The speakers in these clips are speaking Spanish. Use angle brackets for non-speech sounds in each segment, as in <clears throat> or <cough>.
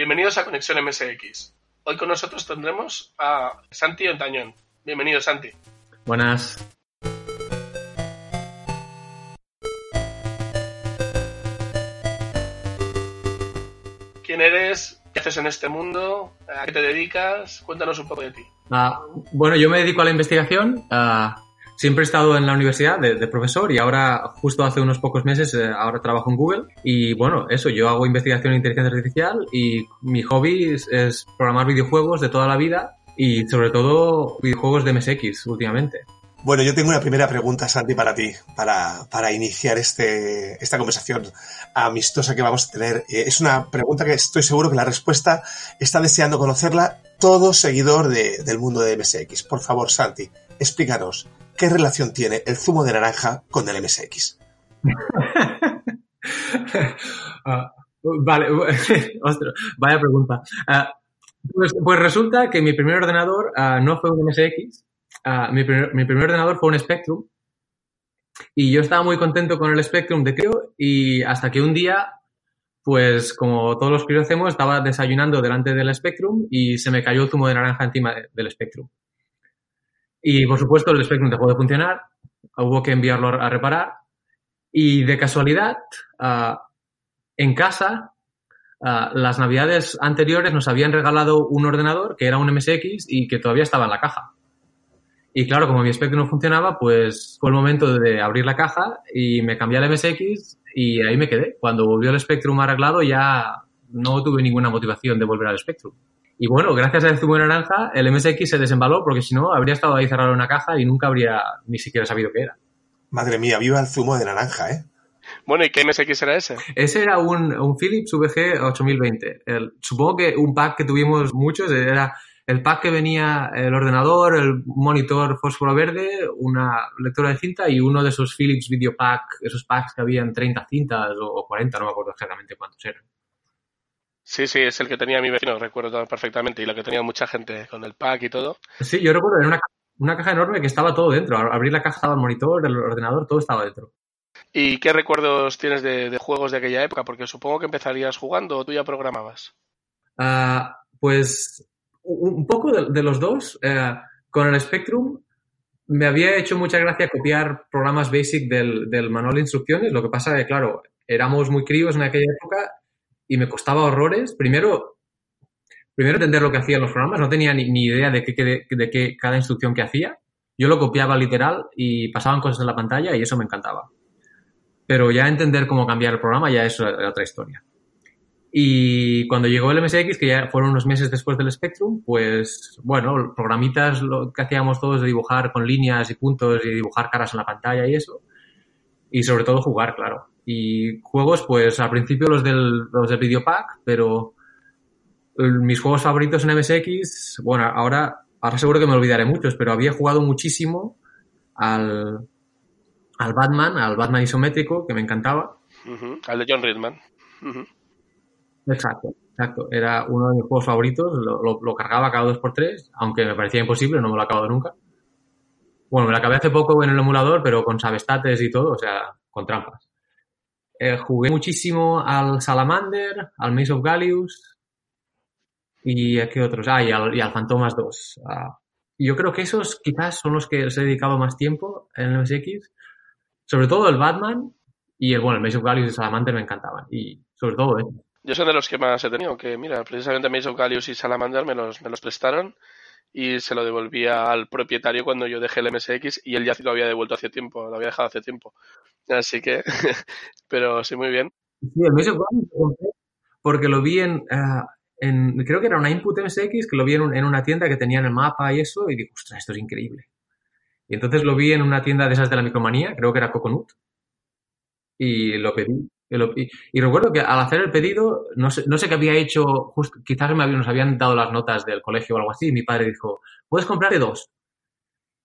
Bienvenidos a Conexión MSX. Hoy con nosotros tendremos a Santi Ontañón. Bienvenido, Santi. Buenas. ¿Quién eres? ¿Qué haces en este mundo? ¿A qué te dedicas? Cuéntanos un poco de ti. Ah, bueno, yo me dedico a la investigación. Ah, siempre he estado en la universidad de, profesor y ahora, justo hace unos pocos meses, eh, ahora trabajo en Google. Y bueno, eso, yo hago investigación en inteligencia artificial y mi hobby es programar videojuegos de toda la vida y sobre todo videojuegos de MSX últimamente. Bueno, yo tengo una primera pregunta, Santi, para ti, para, para iniciar este, esta conversación amistosa que vamos a tener. Eh, es una pregunta que estoy seguro que la respuesta está deseando conocerla todo seguidor del mundo de MSX. Por favor, Santi, explícanos, ¿qué relación tiene el zumo de naranja con el MSX? <laughs> Ah, vale, <laughs> ostras, vaya pregunta. Ah, pues, pues, resulta que mi primer ordenador uh, no fue un MSX, mi, primer, ordenador fue un Spectrum y yo estaba muy contento con el Spectrum de crío y hasta que un día, pues como todos los críos hacemos, estaba desayunando delante del Spectrum y se me cayó el zumo de naranja encima de, del Spectrum. Y por supuesto el Spectrum dejó de funcionar, hubo que enviarlo a reparar y de casualidad uh, en casa Ah, las navidades anteriores nos habían regalado un ordenador que era un MSX y que todavía estaba en la caja. Y claro, como mi Spectrum no funcionaba, pues fue el momento de abrir la caja y me cambié al MSX y ahí me quedé. Cuando volvió el Spectrum arreglado ya no tuve ninguna motivación de volver al Spectrum. Y bueno, gracias al zumo de naranja, el MSX se desembaló porque si no, habría estado ahí cerrado en una caja y nunca habría ni siquiera sabido qué era. Madre mía, viva el zumo de naranja, ¿eh? Bueno, ¿y qué MSX era ese? Ese era un, un Philips VG 8020. El, supongo que un pack que tuvimos muchos era el pack que venía el ordenador, el monitor fósforo verde, una lectora de cinta y uno de esos Philips Video Pack, esos packs que habían 30 cintas o 40, no me acuerdo exactamente cuántos eran. Sí, sí, es el que tenía mi vecino, recuerdo perfectamente, y lo que tenía mucha gente con el pack y todo. Sí, yo recuerdo, era una, una caja enorme que estaba todo dentro. Abrir la caja estaba el monitor, el ordenador, todo estaba dentro. ¿Y qué recuerdos tienes de, juegos de aquella época? Porque supongo que empezarías jugando o tú ya programabas. Uh, pues un poco de, los dos. Uh, con el Spectrum me había hecho mucha gracia copiar programas basic del, del, manual de instrucciones. Lo que pasa es que, claro, éramos muy críos en aquella época y me costaba horrores. Primero, primero entender lo que hacían los programas. No tenía ni, ni idea de qué, de, de qué cada instrucción que hacía. Yo lo copiaba literal y pasaban cosas en la pantalla y eso me encantaba pero ya entender cómo cambiar el programa ya es otra historia. Y cuando llegó el MSX, que ya fueron unos meses después del Spectrum, pues bueno, programitas lo que hacíamos todos de dibujar con líneas y puntos y dibujar caras en la pantalla y eso. Y sobre todo jugar, claro. Y juegos, pues al principio los del, los del Videopack, pero mis juegos favoritos en MSX, bueno, ahora, ahora seguro que me olvidaré muchos, pero había jugado muchísimo al, al Batman, al Batman isométrico, que me encantaba. Al de John Ridman. Exacto, exacto. Era uno de mis juegos favoritos. Lo, cargaba cada dos por tres, aunque me parecía imposible, no me lo he acabado nunca. Bueno, me lo acabé hace poco en el emulador, pero con sabestates y todo, o sea, con trampas. Eh, jugué muchísimo al Salamander, al Maze of Gallius y a qué otros. Ah, y al, y al Fantomas 2. Ah, yo creo que esos quizás son los que les he dedicado más tiempo en el MSX sobre todo el Batman y el, bueno, el Maze of Gallius y Salamander me encantaban. Y sobre todo, ¿eh? Yo soy de los que más he tenido, que mira, precisamente Maze of Gallius y Salamander me los, me los prestaron y se lo devolvía al propietario cuando yo dejé el MSX y él ya lo había devuelto hace tiempo, lo había dejado hace tiempo. Así que, <laughs> pero sí, muy bien. Sí, el Gallius porque lo vi en, uh, creo que era una input MSX, que lo vi en, en una tienda que tenían el mapa y eso, y digo, ostras, esto es increíble. Y entonces lo vi en una tienda de esas de la micromanía, creo que era Coconut, y lo pedí. Y, recuerdo que al hacer el pedido, no sé, no sé qué había hecho, quizás me nos habían dado las notas del colegio o algo así, y mi padre dijo, puedes comprarte dos.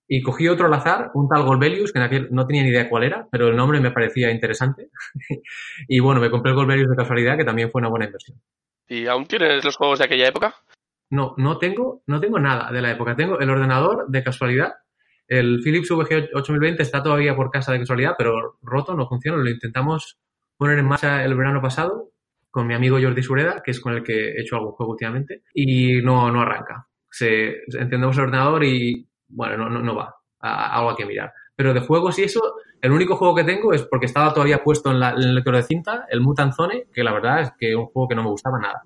Y cogí otro al azar, un tal Golbelius, que en aquel no tenía ni idea cuál era, pero el nombre me parecía interesante. <laughs> y bueno, me compré el Golbelius de casualidad, que también fue una buena inversión. ¿Y aún tienes los juegos de aquella época? No, no tengo, no tengo nada de la época. Tengo el ordenador de casualidad el Philips VG 8020 está todavía por casa de casualidad, pero roto, no funciona. Lo intentamos poner en marcha el verano pasado con mi amigo Jordi Sureda, que es con el que he hecho algún juego últimamente, y no, no arranca. Se, encendemos el ordenador y, bueno, no, no, no va. A, algo hay que mirar. Pero de juegos y eso, el único juego que tengo es porque estaba todavía puesto en, la, el lector de cinta, el Mutant Zone, que la verdad es que es un juego que no me gustaba nada.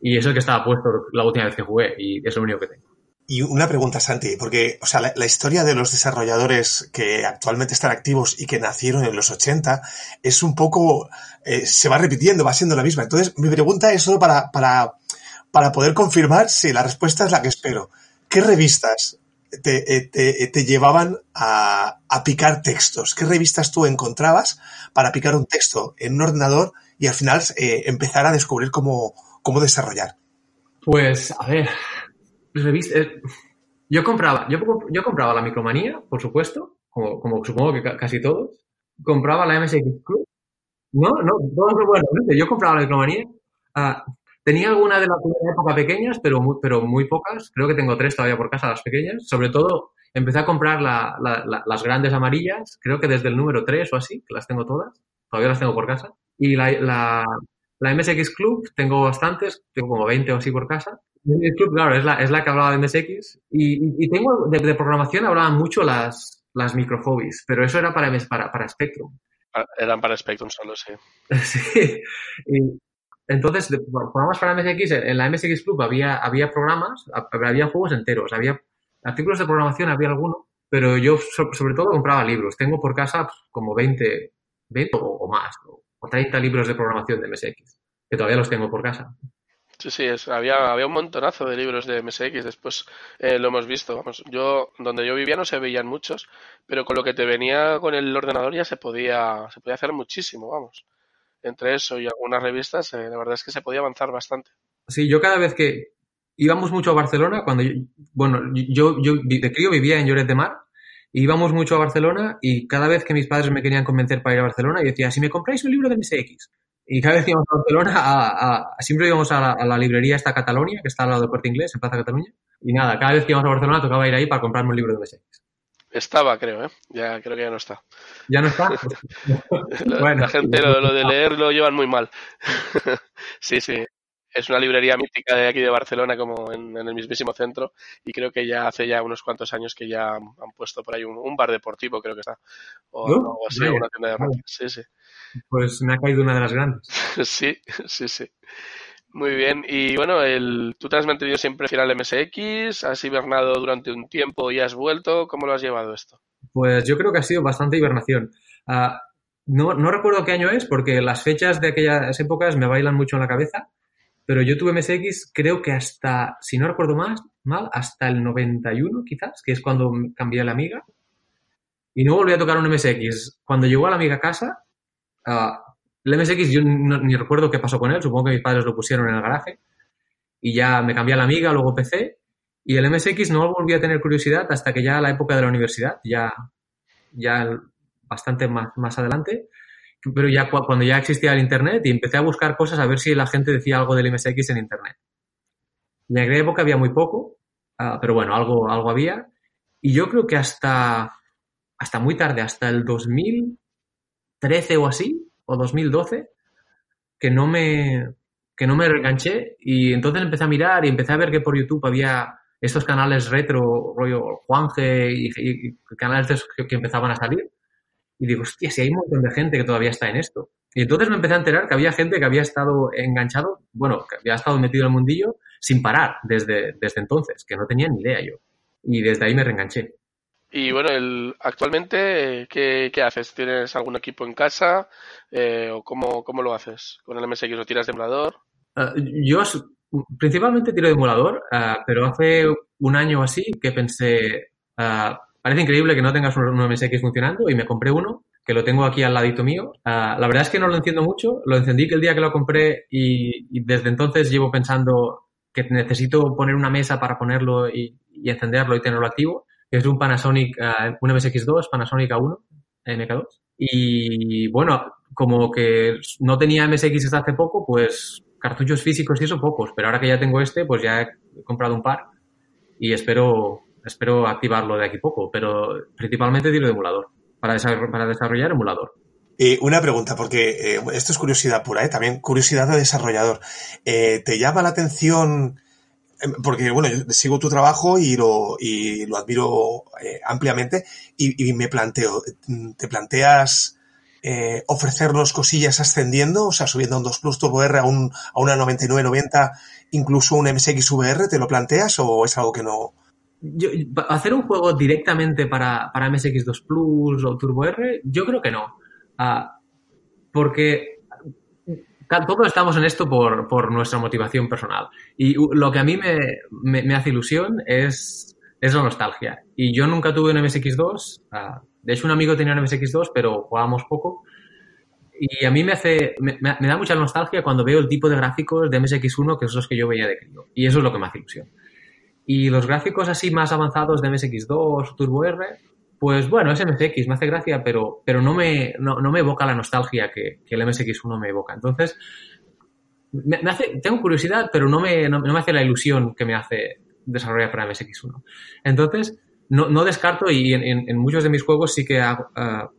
Y es el que estaba puesto la última vez que jugué y es lo único que tengo. Y una pregunta, Santi, porque o sea, la, historia de los desarrolladores que actualmente están activos y que nacieron en los 80 es un poco, eh, se va repitiendo, va siendo la misma. Entonces, mi pregunta es solo para, para, para poder confirmar si la respuesta es la que espero. ¿Qué revistas te, te, te llevaban a, a, picar textos? ¿Qué revistas tú encontrabas para picar un texto en un ordenador y al final eh, empezar a descubrir cómo, cómo desarrollar? Pues, a ver, revista, eh, yo compraba, yo, yo compraba la Micromanía, por supuesto, como, como supongo que casi todos. Compraba la MSX Club. No, no, todos bueno. Yo compraba la Micromanía. Uh, tenía alguna de la época pequeñas, pero muy, pero muy pocas. Creo que tengo tres todavía por casa, las pequeñas. Sobre todo, empecé a comprar la, la, la, las grandes amarillas, creo que desde el número 3 o así, que las tengo todas. Todavía las tengo por casa. Y la, la MSX Club, tengo bastantes, tengo como 20 o así por casa. Club, claro, es la, es la que hablaba de MSX. Y, y, y tengo, de, de, programación hablaban mucho las, las microhobbies, pero eso era para, para, para Spectrum. Eran para Spectrum solo, sí. <laughs> sí. Y, entonces, de, programas para MSX, en la MSX Club había, había programas, había juegos enteros, había artículos de programación, había alguno, pero yo sobre todo compraba libros. Tengo por casa pues, como 20, 20 o, o más, o 30 libros de programación de MSX, que todavía los tengo por casa. Sí, sí, es, había, había un montonazo de libros de MSX, después eh, lo hemos visto. Vamos, yo, donde yo vivía no se veían muchos, pero con lo que te venía con el ordenador ya se podía, se podía hacer muchísimo, vamos. Entre eso y algunas revistas, eh, la verdad es que se podía avanzar bastante. Sí, yo cada vez que íbamos mucho a Barcelona, cuando yo, bueno, yo, yo de crío vivía en Lloret de Mar, íbamos mucho a Barcelona y cada vez que mis padres me querían convencer para ir a Barcelona, yo decía, si me compráis un libro de MSX, y cada vez que íbamos a Barcelona, a, a, siempre íbamos a la, a la, librería esta Catalonia, que está al lado del Puerto Inglés, en Plaza Cataluña. Y nada, cada vez que íbamos a Barcelona tocaba ir ahí para comprarme un libro de MSX. Estaba, creo, ¿eh? Ya creo que ya no está. ¿Ya no está? la, <laughs> bueno. la, gente lo, lo, de leer lo llevan muy mal. <laughs> sí, sí. Es una librería mítica de aquí de Barcelona, como en, en, el mismísimo centro, y creo que ya hace ya unos cuantos años que ya han puesto por ahí un, un bar deportivo, creo que está, o ¿No? algo así, Vaya. una tienda de ropa. Sí, sí. Pues me ha caído una de las grandes. <laughs> sí, sí, sí. Muy bien. Y bueno, el, tú te has mantenido siempre fiel al MSX, has hibernado durante un tiempo y has vuelto. ¿Cómo lo has llevado esto? Pues yo creo que ha sido bastante hibernación. Uh, no, no recuerdo qué año es, porque las fechas de aquellas épocas me bailan mucho en la cabeza, pero yo tuve MSX creo que hasta, si no recuerdo más, mal, hasta el 91 quizás, que es cuando cambié la amiga. Y no volví a tocar un MSX. Cuando llegó a la amiga a casa, Uh, el MSX yo ni recuerdo qué pasó con él, supongo que mis padres lo pusieron en el garaje y ya me cambié la amiga, luego PC y el MSX no volví a tener curiosidad hasta que ya la época de la universidad, ya, ya bastante más, más adelante, pero ya cuando ya existía el Internet y empecé a buscar cosas a ver si la gente decía algo del MSX en Internet. En aquella época había muy poco, uh, pero bueno, algo, algo había y yo creo que hasta, hasta muy tarde, hasta el 2000 13 o así, o 2012, que no me, que no me reenganché y entonces empecé a mirar y empecé a ver que por YouTube había estos canales retro, rollo Juanje y, canales que, empezaban a salir. Y digo, hostia, si hay un montón de gente que todavía está en esto. Y entonces me empecé a enterar que había gente que había estado enganchado, bueno, que había estado metido en el mundillo sin parar desde, desde entonces, que no tenía ni idea yo. Y desde ahí me reenganché. Y bueno, el, actualmente, ¿qué, ¿qué, haces? ¿Tienes algún equipo en casa? Eh, ¿O cómo, cómo, lo haces? ¿Con el MSX lo tiras de emulador? Uh, yo principalmente tiro de emulador, uh, pero hace un año o así que pensé, uh, parece increíble que no tengas un, un, MSX funcionando y me compré uno que lo tengo aquí al ladito mío. la verdad es que no lo enciendo mucho, lo encendí que el día que lo compré y, y desde entonces llevo pensando que necesito poner una mesa para ponerlo y, y encenderlo y tenerlo activo es un Panasonic, uh, un MSX2, Panasonic A1, MK2. Y bueno, como que no tenía MSX hasta hace poco, pues cartuchos físicos y eso pocos, pero ahora que ya tengo este, pues ya he comprado un par y espero, espero activarlo de aquí poco, pero principalmente tiro de emulador, para, desarrollar, emulador. Eh, una pregunta, porque eh, esto es curiosidad pura, ¿eh? también curiosidad de desarrollador. Eh, ¿Te llama la atención? em, Porque, bueno, yo sigo tu trabajo y lo, y lo admiro ampliamente y, me planteo, ¿te planteas ofrecernos cosillas ascendiendo? O sea, subiendo a un 2 Plus Turbo R a, un, a una 9990, incluso un MSX VR, ¿te lo planteas o es algo que no? Yo, hacer un juego directamente para, para MSX2 Plus o Turbo R, yo creo que no. Ah, porque todos estamos en esto por, por nuestra motivación personal. Y lo que a mí me, me- me hace ilusión es, es la nostalgia. Y yo nunca tuve un MSX2. ah, de hecho, un amigo tenía un MSX2, pero jugábamos poco. Y a mí me hace, me- me da mucha nostalgia cuando veo el tipo de gráficos de MSX1 que son los que yo veía de crío. Y eso es lo que me hace ilusión. Y los gráficos así más avanzados de MSX2, Turbo R, pues bueno, es MSX, me hace gracia, pero, pero no, me, no, no me evoca la nostalgia que, que el MSX1 me evoca. Entonces, me, hace, tengo curiosidad, pero no me, no, no me hace la ilusión que me hace desarrollar para MSX1. Entonces, no, no descarto y en, muchos de mis juegos sí que ah,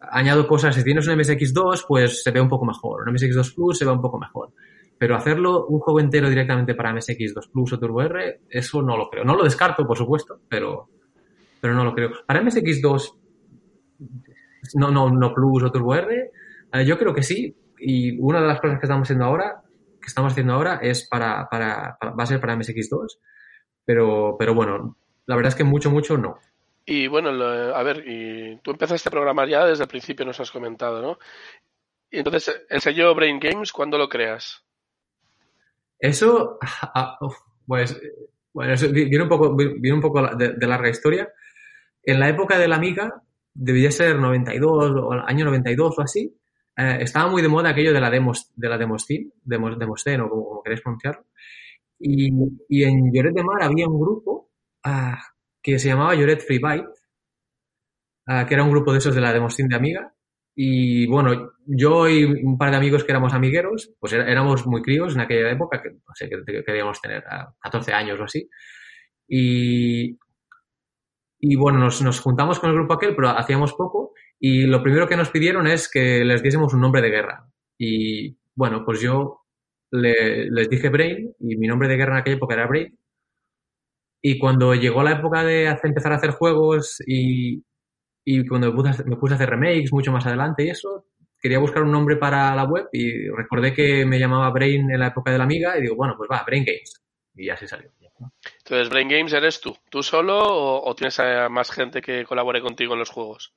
añado cosas. Si tienes un MSX2, pues se ve un poco mejor. Un MSX2 Plus se ve un poco mejor. Pero hacerlo un juego entero directamente para MSX2 Plus o Turbo R, eso no lo creo. No lo descarto, por supuesto, pero, pero no lo creo. Para MSX2, no, no, no Plus o Turbo R, eh, yo creo que sí. Y una de las cosas que estamos haciendo ahora, que estamos haciendo ahora, es para, para, va a ser para MSX2. Pero, pero bueno, la verdad es que mucho, mucho no. Y bueno, a ver, y tú empezaste a programar ya desde el principio, nos has comentado, ¿no? Y entonces, el sello Brain Games, ¿cuándo lo creas? Eso, <laughs> ah, uf, pues, bueno, eso vi- viene un poco, vi- viene un poco de, de larga historia. En la época de la Amiga, debía ser 92 o año 92 o así, eh, estaba muy de moda aquello de la demos, de la Demoscene, Demos, o como, como queréis pronunciarlo. Y, y en Lloret de Mar había un grupo ah, que se llamaba Lloret Free ah, que era un grupo de esos de la Demoscene de Amiga. Y bueno, yo y un par de amigos que éramos amigueros, pues éramos muy críos en aquella época, que no sé, que, que queríamos tener ah, 14 años o así. Y, y bueno, nos, nos juntamos con el grupo aquel, pero hacíamos poco. Y lo primero que nos pidieron es que les diésemos un nombre de guerra. Y bueno, pues yo le- les dije Brain, y mi nombre de guerra en aquella época era Brain. Y cuando llegó la época de hacer- empezar a hacer juegos y, y cuando me puse, a hacer- remakes mucho más adelante y eso, quería buscar un nombre para la web y recordé que me llamaba Brain en la época de la Amiga y digo, bueno, pues va, Brain Games. Y así salió. Entonces, Brain Games eres tú, tú solo o, o tienes a más gente que colabore contigo en los juegos?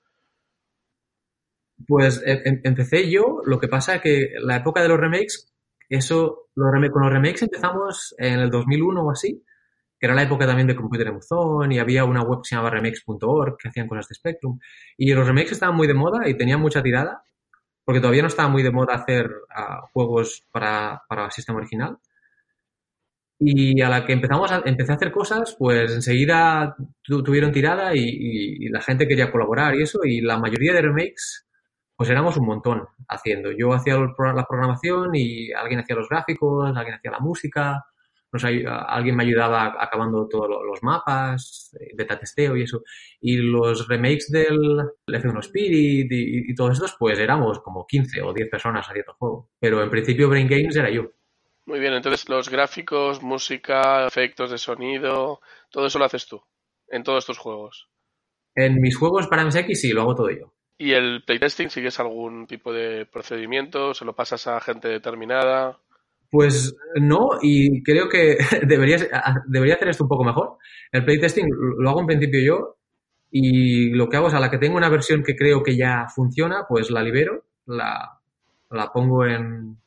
Pues em- em- empecé yo, lo que pasa que la época de los remakes, eso, los rem- con los remakes empezamos en el 2001 o así, que era la época también de Computer Emuzón y había una web que se llamaba remakes.org que hacían cosas de Spectrum. Y los remakes estaban muy de moda y tenían mucha tirada, porque todavía no estaba muy de moda hacer ah, juegos para, para sistema original. Y a la que empezamos a, empecé a hacer cosas, pues enseguida tu- tuvieron tirada y, y- y la gente quería colaborar y eso, y la mayoría de remakes, pues éramos un montón haciendo. Yo hacía la programación y alguien hacía los gráficos, alguien hacía la música, nos alguien me ayudaba acabando todos lo- los mapas, eh, beta testeo y eso. Y los remakes del F1 Spirit y, y todos estos, pues éramos como 15 o 10 personas haciendo el juego. Pero en principio Brain Games era yo. Muy bien, entonces los gráficos, música, efectos de sonido, todo eso lo haces tú, en todos tus juegos. En mis juegos para MSX sí, lo hago todo yo. ¿Y el playtesting sigues algún tipo de procedimiento? ¿Se lo pasas a gente determinada? Pues no, y creo que <laughs> debería, debería hacer esto un poco mejor. El playtesting lo hago en principio yo y lo que hago es a la que tengo una versión que creo que ya funciona, pues la libero, la, la pongo en,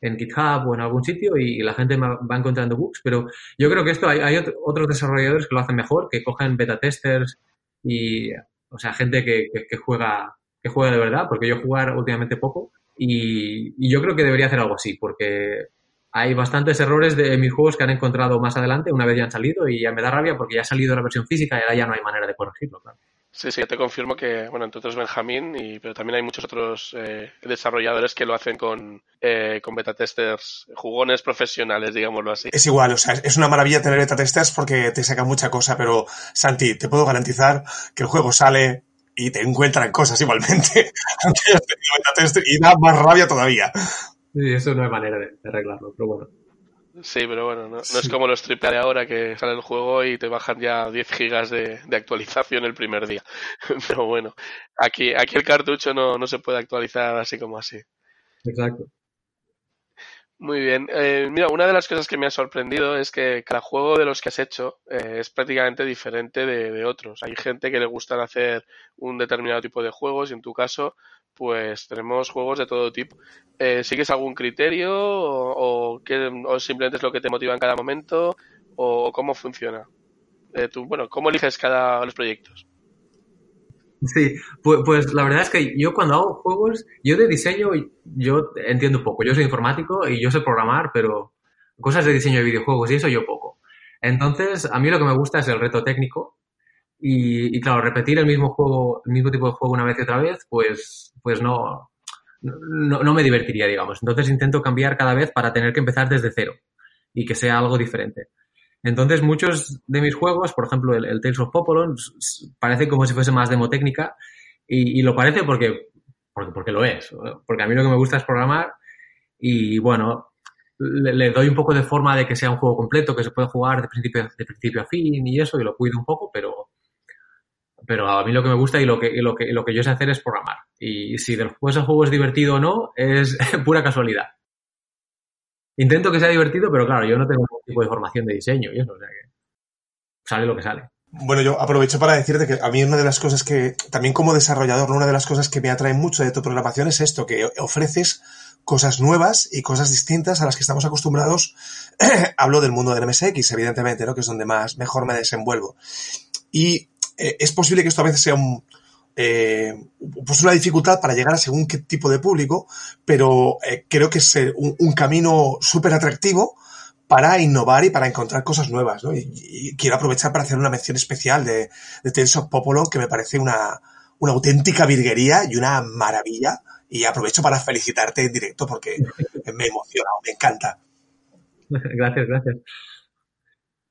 en GitHub o en algún sitio y la gente va encontrando bugs, pero yo creo que esto hay, hay otro- otros desarrolladores que lo hacen mejor, que cogen beta testers y, o sea, gente que, que, que juega que juega de verdad, porque yo jugar últimamente poco y, y yo creo que debería hacer algo así, porque hay bastantes errores de mis juegos que han encontrado más adelante, una vez ya han salido, y ya me da rabia porque ya ha salido la versión física y ahora ya no hay manera de corregirlo, claro. Sí, sí, te confirmo que, bueno, entre otros Benjamín, y, pero también hay muchos otros eh, desarrolladores que lo hacen con, eh, con beta testers, jugones profesionales, digámoslo así. Es igual, o sea, es una maravilla tener beta testers porque te saca mucha cosa, pero Santi, te puedo garantizar que el juego sale y te encuentran cosas igualmente. <laughs> y da más rabia todavía. Sí, eso no hay manera de, arreglarlo, pero bueno. Sí, pero bueno, no, es como los triple de ahora que sale el juego y te bajan ya 10 gigas de, actualización el primer día. <laughs> Pero bueno, aquí, aquí el cartucho no, no se puede actualizar así como así. Exacto. Muy bien. Eh, mira, una de las cosas que me ha sorprendido es que cada juego de los que has hecho eh, es prácticamente diferente de, otros. Hay gente que le gusta hacer un determinado tipo de juegos y en tu caso, pues tenemos juegos de todo tipo. Eh, ¿Sigues algún criterio o, simplemente es lo que te motiva en cada momento o cómo funciona? tú, bueno, ¿cómo eliges cada los proyectos? Sí, pues, la verdad es que yo cuando hago juegos, yo de diseño, yo entiendo poco. Yo soy informático y yo sé programar, pero cosas de diseño de videojuegos y eso yo poco. Entonces, a mí lo que me gusta es el reto técnico y, claro, repetir el mismo juego, el mismo tipo de juego una vez y otra vez, pues, pues no, no, no me divertiría, digamos. Entonces intento cambiar cada vez para tener que empezar desde cero y que sea algo diferente. Entonces, muchos de mis juegos, por ejemplo, el, Tales of Popolon, parece como si fuese más demotécnica y, y lo parece porque, porque, lo es. Porque a mí lo que me gusta es programar y, bueno, le, doy un poco de forma de que sea un juego completo, que se puede jugar de principio, de principio a fin y eso, y lo cuido un poco, pero, pero a mí lo que me gusta y lo que, lo que, lo que yo sé hacer es programar. Y si después el juego es divertido o no, es <laughs> pura casualidad. Intento que sea divertido, pero claro, yo no tengo ningún tipo de formación de diseño y eso, o sea que sale lo que sale. Bueno, yo aprovecho para decirte que a mí una de las cosas que, también como desarrollador, una de las cosas que me atrae mucho de tu programación es esto, que ofreces cosas nuevas y cosas distintas a las que estamos acostumbrados. <clears throat> Hablo del mundo del MSX, evidentemente, ¿no? Que es donde más, mejor me desenvuelvo. Y eh, es posible que esto a veces sea un, eh, pues una dificultad para llegar a según qué tipo de público, pero eh, creo que es eh, un, camino súper atractivo para innovar y para encontrar cosas nuevas. ¿no? Y, quiero aprovechar para hacer una mención especial de, de of Popolon, que me parece una, una auténtica virguería y una maravilla. Y aprovecho para felicitarte en directo porque me he emocionado, me encanta. <laughs> Gracias, gracias.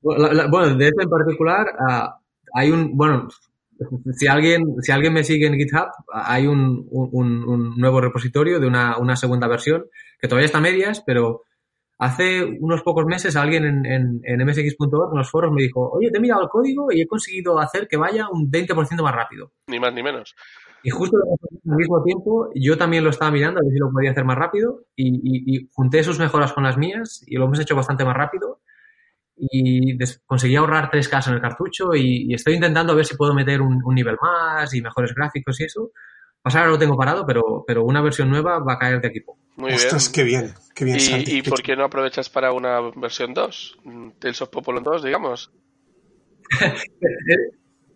Bueno, de este en particular, ah, hay un, bueno, si alguien, si alguien me sigue en GitHub, hay un, un, nuevo repositorio de una, una, segunda versión que todavía está a medias, pero hace unos pocos meses alguien en, en, en msx.org, en los foros, me dijo, oye, te he mirado el código y he conseguido hacer que vaya un 20% más rápido. Ni más ni menos. Y justo al mismo tiempo, yo también lo estaba mirando a ver si lo podía hacer más rápido y, y, y junté sus mejoras con las mías y lo hemos hecho bastante más rápido y conseguí ahorrar 3K en el cartucho y, estoy intentando a ver si puedo meter un, nivel más y mejores gráficos y eso. Pasar ahora lo tengo parado, pero, pero una versión nueva va a caer de equipo. Muy Ostras, qué bien, qué bien. ¿Y, ¿y por qué no aprovechas para una versión 2? Tales of Popolon 2, digamos. <laughs>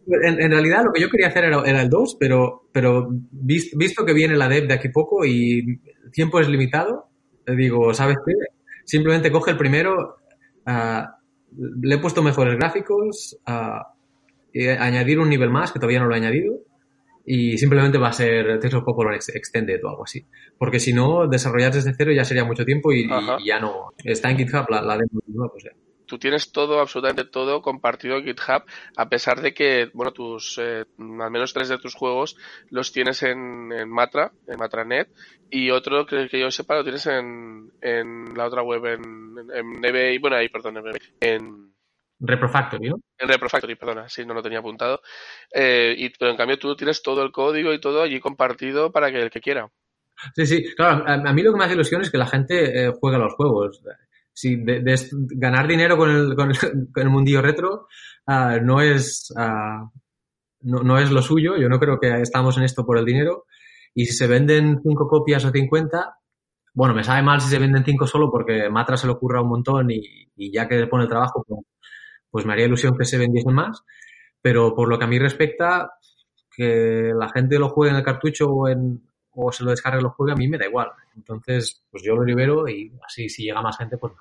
en, realidad lo que yo quería hacer era, el 2, pero, pero visto, que viene la dev de aquí poco y el tiempo es limitado, te digo, ¿sabes qué? Simplemente coge el primero, uh, le he puesto mejores gráficos, a, añadir un nivel más, que todavía no lo he añadido, y simplemente va a ser Tales of Popolon Extended o algo así. Porque si no, desarrollar desde cero ya sería mucho tiempo y, ya no. Está en GitHub la, la demo pues tú tienes todo, absolutamente todo compartido en GitHub, a pesar de que, bueno, tus, eh, al menos tres de tus juegos los tienes en, en Matra, en Matranet, y otro que, que yo sepa lo tienes en, en la otra web, en, en Neve, bueno, ahí, perdón, en, en Reprofactory, ¿no? En Reprofactory, perdona, sí, no lo tenía apuntado. Eh, y, pero en cambio tú tienes todo el código y todo allí compartido para que el que quiera. Sí, sí, claro, a, mí lo que me hace ilusión es que la gente eh, juega los juegos si de, ganar dinero con el, <laughs> con el, mundillo retro ah, no es ah, no, no, es lo suyo. Yo no creo que estamos en esto por el dinero. Y si se venden cinco copias o 50, bueno, me sabe mal si se venden cinco solo porque Matra se le ocurra un montón y, ya que le pone el trabajo, pues, pues, me haría ilusión que se vendiesen más. Pero por lo que a mí respecta, que la gente lo juegue en el cartucho o, en, o se lo descargue y lo juegue, a mí me da igual. Entonces, pues yo lo libero y así si llega más gente, pues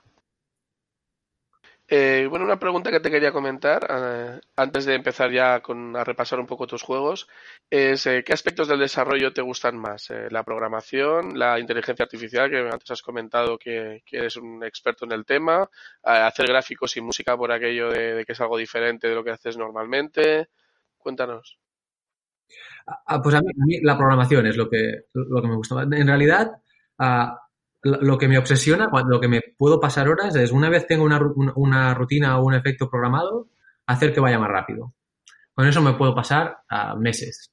eh, bueno, una pregunta que te quería comentar eh, antes de empezar ya con, a repasar un poco tus juegos es eh, ¿qué aspectos del desarrollo te gustan más? ¿La programación, la inteligencia artificial, que antes has comentado que, eres un experto en el tema, hacer gráficos y música por aquello de, que es algo diferente de lo que haces normalmente? Cuéntanos. Ah, pues a mí, a la programación es lo que, lo que me gusta. En realidad, ah, lo que me obsesiona, lo que me puedo pasar horas es una vez tengo una, una- rutina o un efecto programado, hacer que vaya más rápido. Con eso me puedo pasar a meses.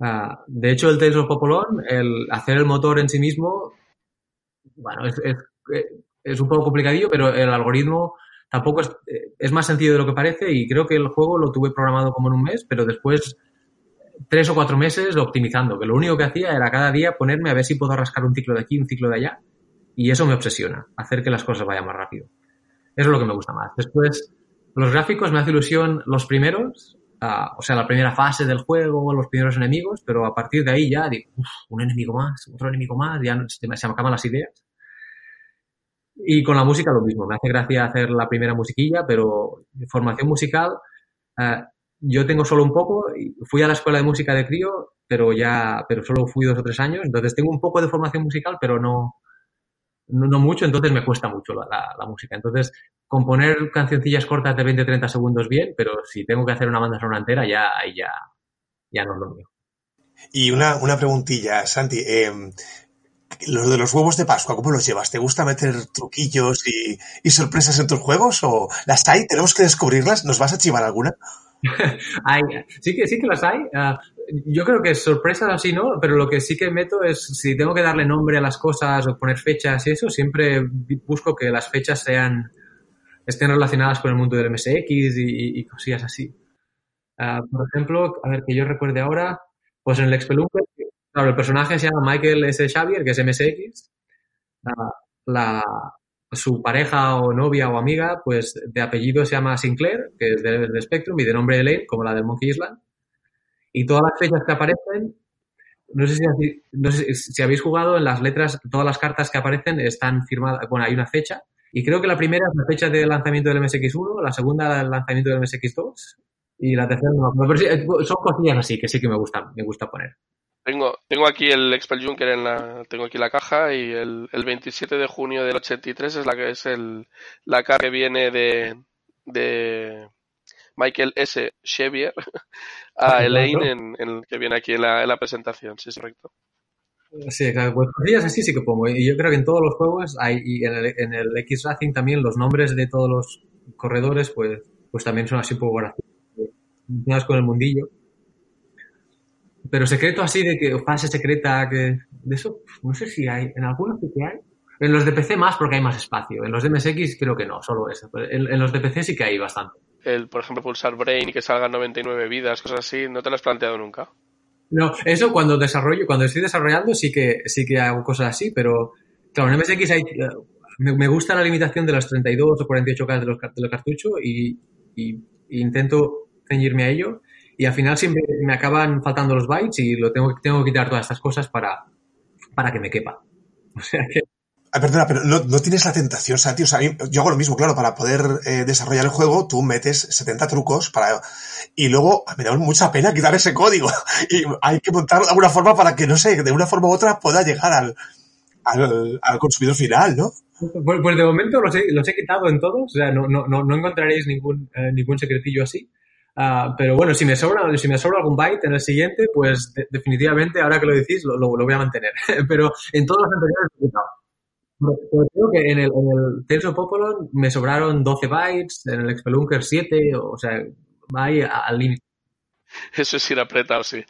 Ah, de hecho, el Tales of Popolón, el hacer el motor en sí mismo, bueno, es, es, es un poco complicadillo, pero el algoritmo tampoco es, es más sencillo de lo que parece y creo que el juego lo tuve programado como en un mes, pero después tres o cuatro meses optimizando, que lo único que hacía era cada día ponerme a ver si puedo rascar un ciclo de aquí, un ciclo de allá, y eso me obsesiona, hacer que las cosas vayan más rápido. Eso es lo que me gusta más. Después, los gráficos me hace ilusión los primeros, uh, o sea, la primera fase del juego, los primeros enemigos, pero a partir de ahí ya digo, uff, un enemigo más, otro enemigo más, ya no, se, me, se me acaban las ideas. Y con la música lo mismo, me hace gracia hacer la primera musiquilla, pero formación musical, uh, yo tengo solo un poco, fui a la escuela de música de crío, pero ya, pero solo fui dos o tres años, entonces tengo un poco de formación musical, pero no, no, mucho, entonces me cuesta mucho la, la, la, música. Entonces, componer cancioncillas cortas de 20-30 segundos bien, pero si tengo que hacer una banda sonora entera, ya, ya, ya no es lo mío. Y una, una preguntilla, Santi, eh, lo de los huevos de Pascua, ¿cómo los llevas? ¿Te gusta meter truquillos y, y sorpresas en tus juegos? ¿O las hay? ¿Tenemos que descubrirlas? ¿Nos vas a chivar alguna? <laughs> sí que sí que las hay. Uh, yo creo que sorpresas así no, pero lo que sí que meto es si tengo que darle nombre a las cosas o poner fechas y eso, siempre busco que las fechas sean estén relacionadas con el mundo del MSX y, cosillas así. Uh, por ejemplo, a ver que yo recuerde ahora, pues en el Expelunker, claro, el personaje se llama Michael S. Xavier, que es MSX. Uh, la, su pareja o novia o amiga, pues de apellido se llama Sinclair, que es de, Spectrum, y de nombre Elaine, como la del Monkey Island. Y todas las fechas que aparecen, no sé si, no sé si habéis jugado en las letras, todas las cartas que aparecen están firmadas, bueno, hay una fecha, y creo que la primera es la fecha de lanzamiento del MSX1, la segunda el lanzamiento del MSX2, y la tercera no, son cosillas así que sí que me gusta, me gusta poner. Tengo, tengo aquí el Expel Junker en la, tengo aquí la caja y el, el 27 de junio del 83 es la que es el, la caja que viene de, de Michael S. Xavier a Elaine en, en, que viene aquí en la, en la presentación, sí, es correcto. Sí, claro, pues cosillas así sí que pongo. Y yo creo que en todos los juegos hay, y en el, en el X Racing también los nombres de todos los corredores, pues, pues también son así un poco graciosos. con el mundillo. Pero secreto así de que fase secreta, que de eso, no sé si hay, en algunos sí que hay. En los de PC más porque hay más espacio. En los de MSX creo que no, solo eso. En, en los de PC sí que hay bastante. El, por ejemplo, pulsar Brain y que salgan 99 vidas, cosas así, ¿no te lo has planteado nunca? No, eso cuando desarrollo, cuando estoy desarrollando sí que sí que hago cosas así, pero claro, en MSX hay, me, me gusta la limitación de los 32 o 48K de los, de los cartuchos y, y, y intento ceñirme a ello y al final siempre me acaban faltando los bytes y lo tengo, tengo que quitar todas estas cosas para, para que me quepa. <laughs> O sea que... Ah, perdona, pero no, no, tienes la tentación, Santi. O sea, yo hago lo mismo, claro, para poder eh, desarrollar el juego, tú metes 70 trucos para. Y luego me da mucha pena quitar ese código. <laughs> Y hay que montarlo de alguna forma para que, no sé, de una forma u otra pueda llegar al, al, al consumidor final, ¿no? Pues, pues, de momento los he, los he quitado en todos. O sea, no, no, no encontraréis ningún, eh, ningún secretillo así. Uh, pero bueno, si me sobra, si me sobra algún byte en el siguiente, pues de, definitivamente, ahora que lo decís, lo, lo, voy a mantener. <laughs> pero en todos los anteriores quitado. Pero creo que en el, en el Popolon me sobraron 12 bytes, en el Expelunker 7, o sea, va ahí al límite. Eso es ir apretado, sí.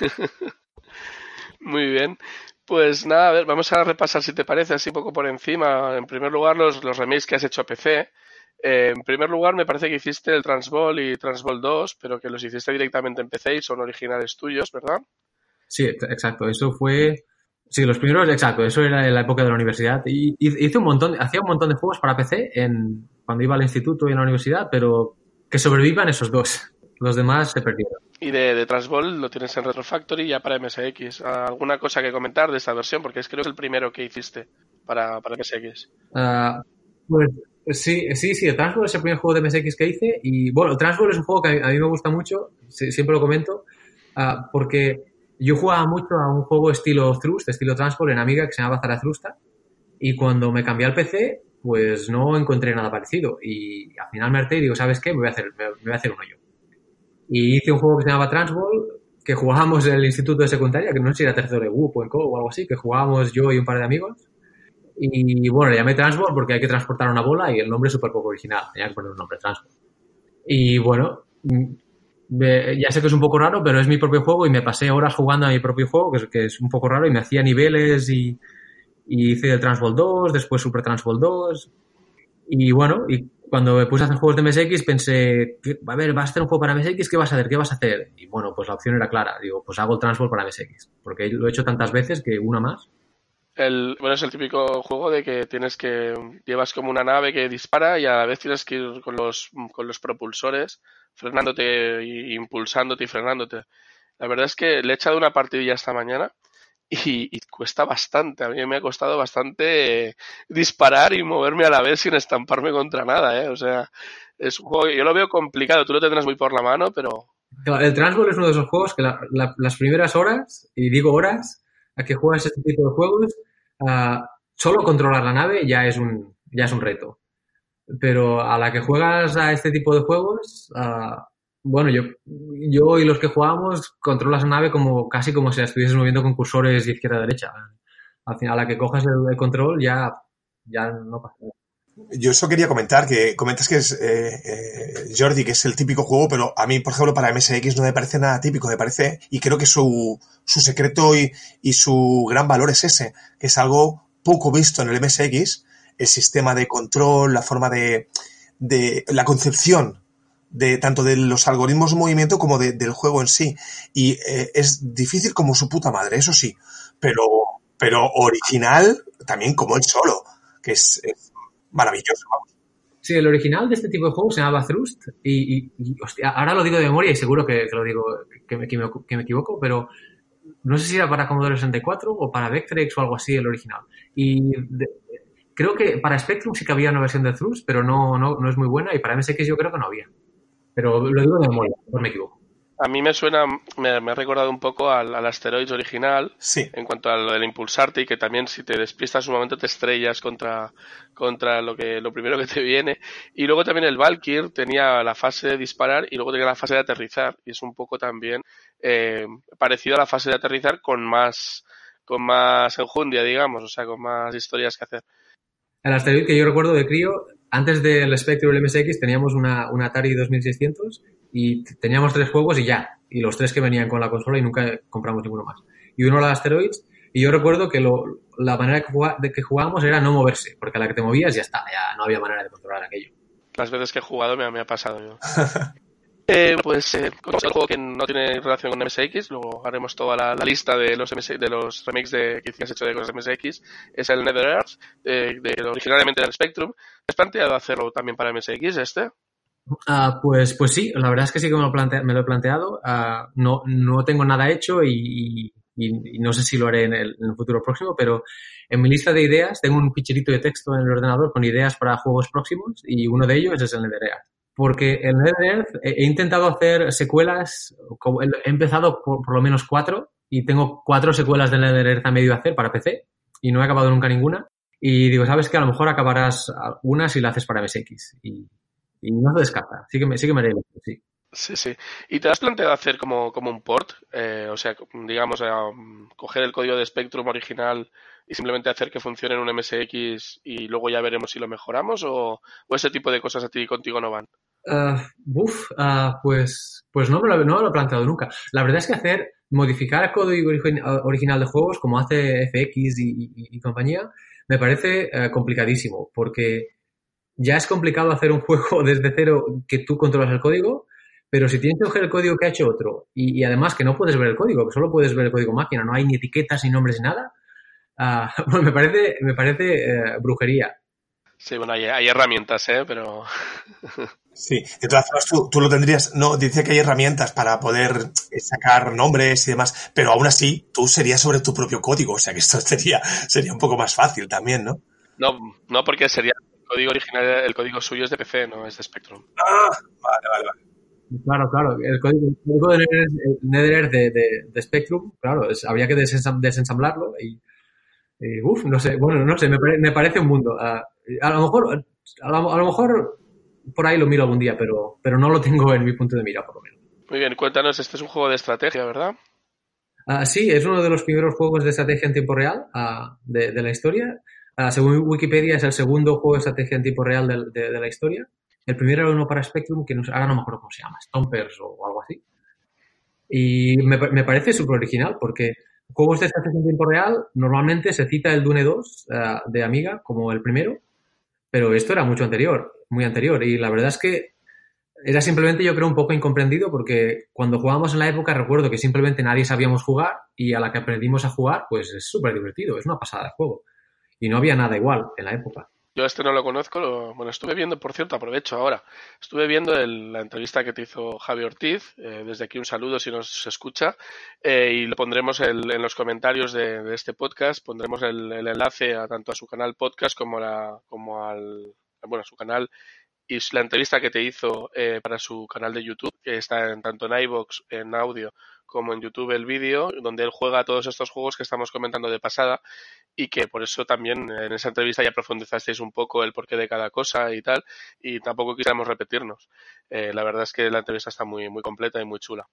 <laughs> Muy bien. Pues nada, a ver, vamos a repasar si te parece así un poco por encima. En primer lugar, los, los remakes que has hecho a PC. Eh, en primer lugar, me parece que hiciste el Transball y Transball 2, pero que los hiciste directamente en PC y son originales tuyos, ¿verdad? Sí, exacto. Eso fue. Sí, los primeros, exacto. Eso era en la época de la universidad. Y hice un montón, hacía un montón de juegos para PC en, cuando iba al instituto y en la universidad, pero que sobrevivan esos dos. Los demás se perdieron. Y de, de Transball lo tienes en Retro Factory ya para MSX. ¿Alguna cosa que comentar de esta versión? Porque es creo que es el primero que hiciste para, para MSX. Uh, pues Sí, sí, sí, el Transball es el primer juego de MSX que hice y bueno, Transball es un juego que a mí me gusta mucho, siempre lo comento, uh, porque yo jugaba mucho a un juego estilo Thrust, estilo Transball en Amiga que se llamaba Zarathrusta y cuando me cambié al PC pues no encontré nada parecido y al final me harté y digo, ¿sabes qué? Me voy a hacer, me voy a hacer uno yo. Y hice un juego que se llamaba Transball que jugábamos en el instituto de secundaria, que no sé si era tercero de WUP o en o algo así, que jugábamos yo y un par de amigos. Y bueno, le llamé Transport porque hay que transportar una bola y el nombre es súper poco original. Tenía que poner un nombre. Y bueno, ya sé que es un poco raro, pero es mi propio juego y me pasé horas jugando a mi propio juego, que es, que es un poco raro, y me hacía niveles y, y hice el Transball 2, después Super Transball 2. Y bueno, y cuando me puse a hacer juegos de MSX pensé, a ver, vas a hacer un juego para MSX, ¿qué vas a hacer? ¿Qué vas a hacer? Y bueno, pues la opción era clara. Digo, pues hago el Transball para MSX, porque lo he hecho tantas veces que una más. El, bueno, es el típico juego de que tienes que llevas como una nave que dispara y a la vez tienes que ir con los, con los propulsores frenándote y impulsándote y frenándote. La verdad es que le he echado una partidilla esta mañana y, cuesta bastante. A mí me ha costado bastante disparar y moverme a la vez sin estamparme contra nada, ¿eh? O sea, es un juego, yo lo veo complicado. Tú lo tendrás muy por la mano, pero... El Transball es uno de esos juegos que las primeras horas, y digo horas, a que juegas este tipo de juegos, uh, solo controlar la nave ya es un, ya es un reto. Pero a la que juegas a este tipo de juegos, uh, bueno, yo, yo y los que jugamos controlas la nave como casi como si la estuvieses moviendo con cursores de izquierda a derecha. Al final, a la que cojas el, control ya, ya no pasa nada. Yo eso quería comentar, que comentas que es eh, eh, Jordi, que es el típico juego, pero a mí, por ejemplo, para MSX no me parece nada típico, me parece, y creo que su, su secreto y, y su gran valor es ese, que es algo poco visto en el MSX, el sistema de control, la forma de, de la concepción de tanto de los algoritmos de movimiento como del juego en sí. Y eh, es difícil como su puta madre, eso sí, pero, pero original también como el solo, que es, maravilloso, Sí, el original de este tipo de juegos se llamaba Thrust y, ahora lo digo de memoria y seguro que, lo digo, que me, que me, equivoco, pero no sé si era para Commodore 64 o para Vectrex o algo así el original. Y creo que para Spectrum sí que había una versión de Thrust, pero no, no, no es muy buena y para MSX yo creo que no había. Pero lo digo de memoria, no me equivoco. A mí me suena, me, ha recordado un poco al, al Asteroids original, sí. en cuanto a lo del impulsarte y que también si te despistas un momento te estrellas contra, contra lo que lo primero que te viene. Y luego también el Valkyr tenía la fase de disparar y luego tenía la fase de aterrizar y es un poco también eh, parecido a la fase de aterrizar con más con más enjundia, digamos, o sea, con más historias que hacer. El Asteroid que yo recuerdo de crío antes del Spectrum MSX teníamos una, una, Atari 2600 y teníamos tres juegos y ya. Y los tres que venían con la consola y nunca compramos ninguno más. Y uno era Asteroids y yo recuerdo que lo, la manera de que jugábamos era no moverse, porque a la que te movías ya está, ya no había manera de controlar aquello. Las veces que he jugado me, me ha pasado yo. <laughs> Eh, pues eh, un juego que no tiene relación con MSX, luego haremos toda la, lista de los de los remakes de, que has hecho de cosas MSX, es el Nether Earth, de, de, originalmente del Spectrum. ¿Has planteado hacerlo también para MSX este? Uh, pues, pues sí, la verdad es que sí que me lo, he planteado. Uh, no, no tengo nada hecho y, no sé si lo haré en el, en el, futuro próximo, pero en mi lista de ideas tengo un ficherito de texto en el ordenador con ideas para juegos próximos y uno de ellos es el Nether Earth porque en Nether he intentado hacer secuelas, he empezado por, lo menos cuatro y tengo cuatro secuelas de Nether a medio hacer para PC y no he acabado nunca ninguna. Y digo, sabes que a lo mejor acabarás una si la haces para MSX y no se descarta. Sí que me, sí que me sí. Sí, sí. ¿Y te has planteado hacer como, como un port? Eh, o sea, digamos, eh, coger el código de Spectrum original y simplemente hacer que funcione en un MSX y luego ya veremos si lo mejoramos o, o ese tipo de cosas a ti contigo no van? Uh, uf, uh, pues, pues no me, lo, no me, lo, he planteado nunca. La verdad es que hacer, modificar el código original de juegos como hace FX y, y, y compañía, me parece uh, complicadísimo, porque ya es complicado hacer un juego <laughs> desde cero que tú controlas el código, pero si tienes que coger el código que ha hecho otro y, y, además que no puedes ver el código, que solo puedes ver el código máquina, no hay ni etiquetas, ni nombres, ni nada, <laughs> pues me parece, me parece brujería. Sí, bueno, hay, hay herramientas, ¿eh? Pero... <laughs> Sí, de todas formas tú, tú, lo tendrías, no, dice que hay herramientas para poder sacar nombres y demás, pero aún así tú serías sobre tu propio código, o sea que esto sería, sería un poco más fácil también, ¿no? No, no porque sería código original, el código suyo es de PC, no es de Spectrum. Ah, vale, vale, vale. Claro, claro, el código, el código de NetherEarth de, de, de, Spectrum, claro, es, habría que desensamblarlo y, y, uff, no sé, bueno, no sé, me, pare, me parece un mundo. Uh, a lo mejor, a lo, a lo mejor por ahí lo miro algún día, pero, pero no lo tengo en mi punto de mira, por lo menos. Muy bien, cuéntanos, este es un juego de estrategia, ¿verdad? Ah, sí, es uno de los primeros juegos de estrategia en tiempo real ah, de, la historia. Ah, según Wikipedia, es el segundo juego de estrategia en tiempo real de, la historia. El primero era uno para Spectrum, que no, ahora no me acuerdo cómo se llama, Stompers o, algo así. Y me, me parece súper original porque juegos de estrategia en tiempo real normalmente se cita el Dune 2 de Amiga como el primero, pero esto era mucho anterior, muy anterior. Y la verdad es que era simplemente, yo creo, un poco incomprendido porque cuando jugábamos en la época recuerdo que simplemente nadie sabíamos jugar y a la que aprendimos a jugar, pues es súper divertido, es una pasada de juego. Y no había nada igual en la época. Yo este no lo conozco, bueno, estuve viendo, por cierto, aprovecho ahora, estuve viendo la entrevista que te hizo Javi Ortiz, eh, desde aquí un saludo si nos escucha, eh, y lo pondremos en los comentarios de, este podcast, pondremos el, enlace a, tanto a su canal podcast como, la, como al, bueno, a su canal y la entrevista que te hizo eh, para su canal de YouTube, que está en, tanto en iVoox, en audio, como en YouTube el vídeo, donde él juega todos estos juegos que estamos comentando de pasada y que por eso también en esa entrevista ya profundizasteis un poco el porqué de cada cosa y tal, y tampoco quisiéramos repetirnos. Eh, la verdad es que la entrevista está muy, muy completa y muy chula.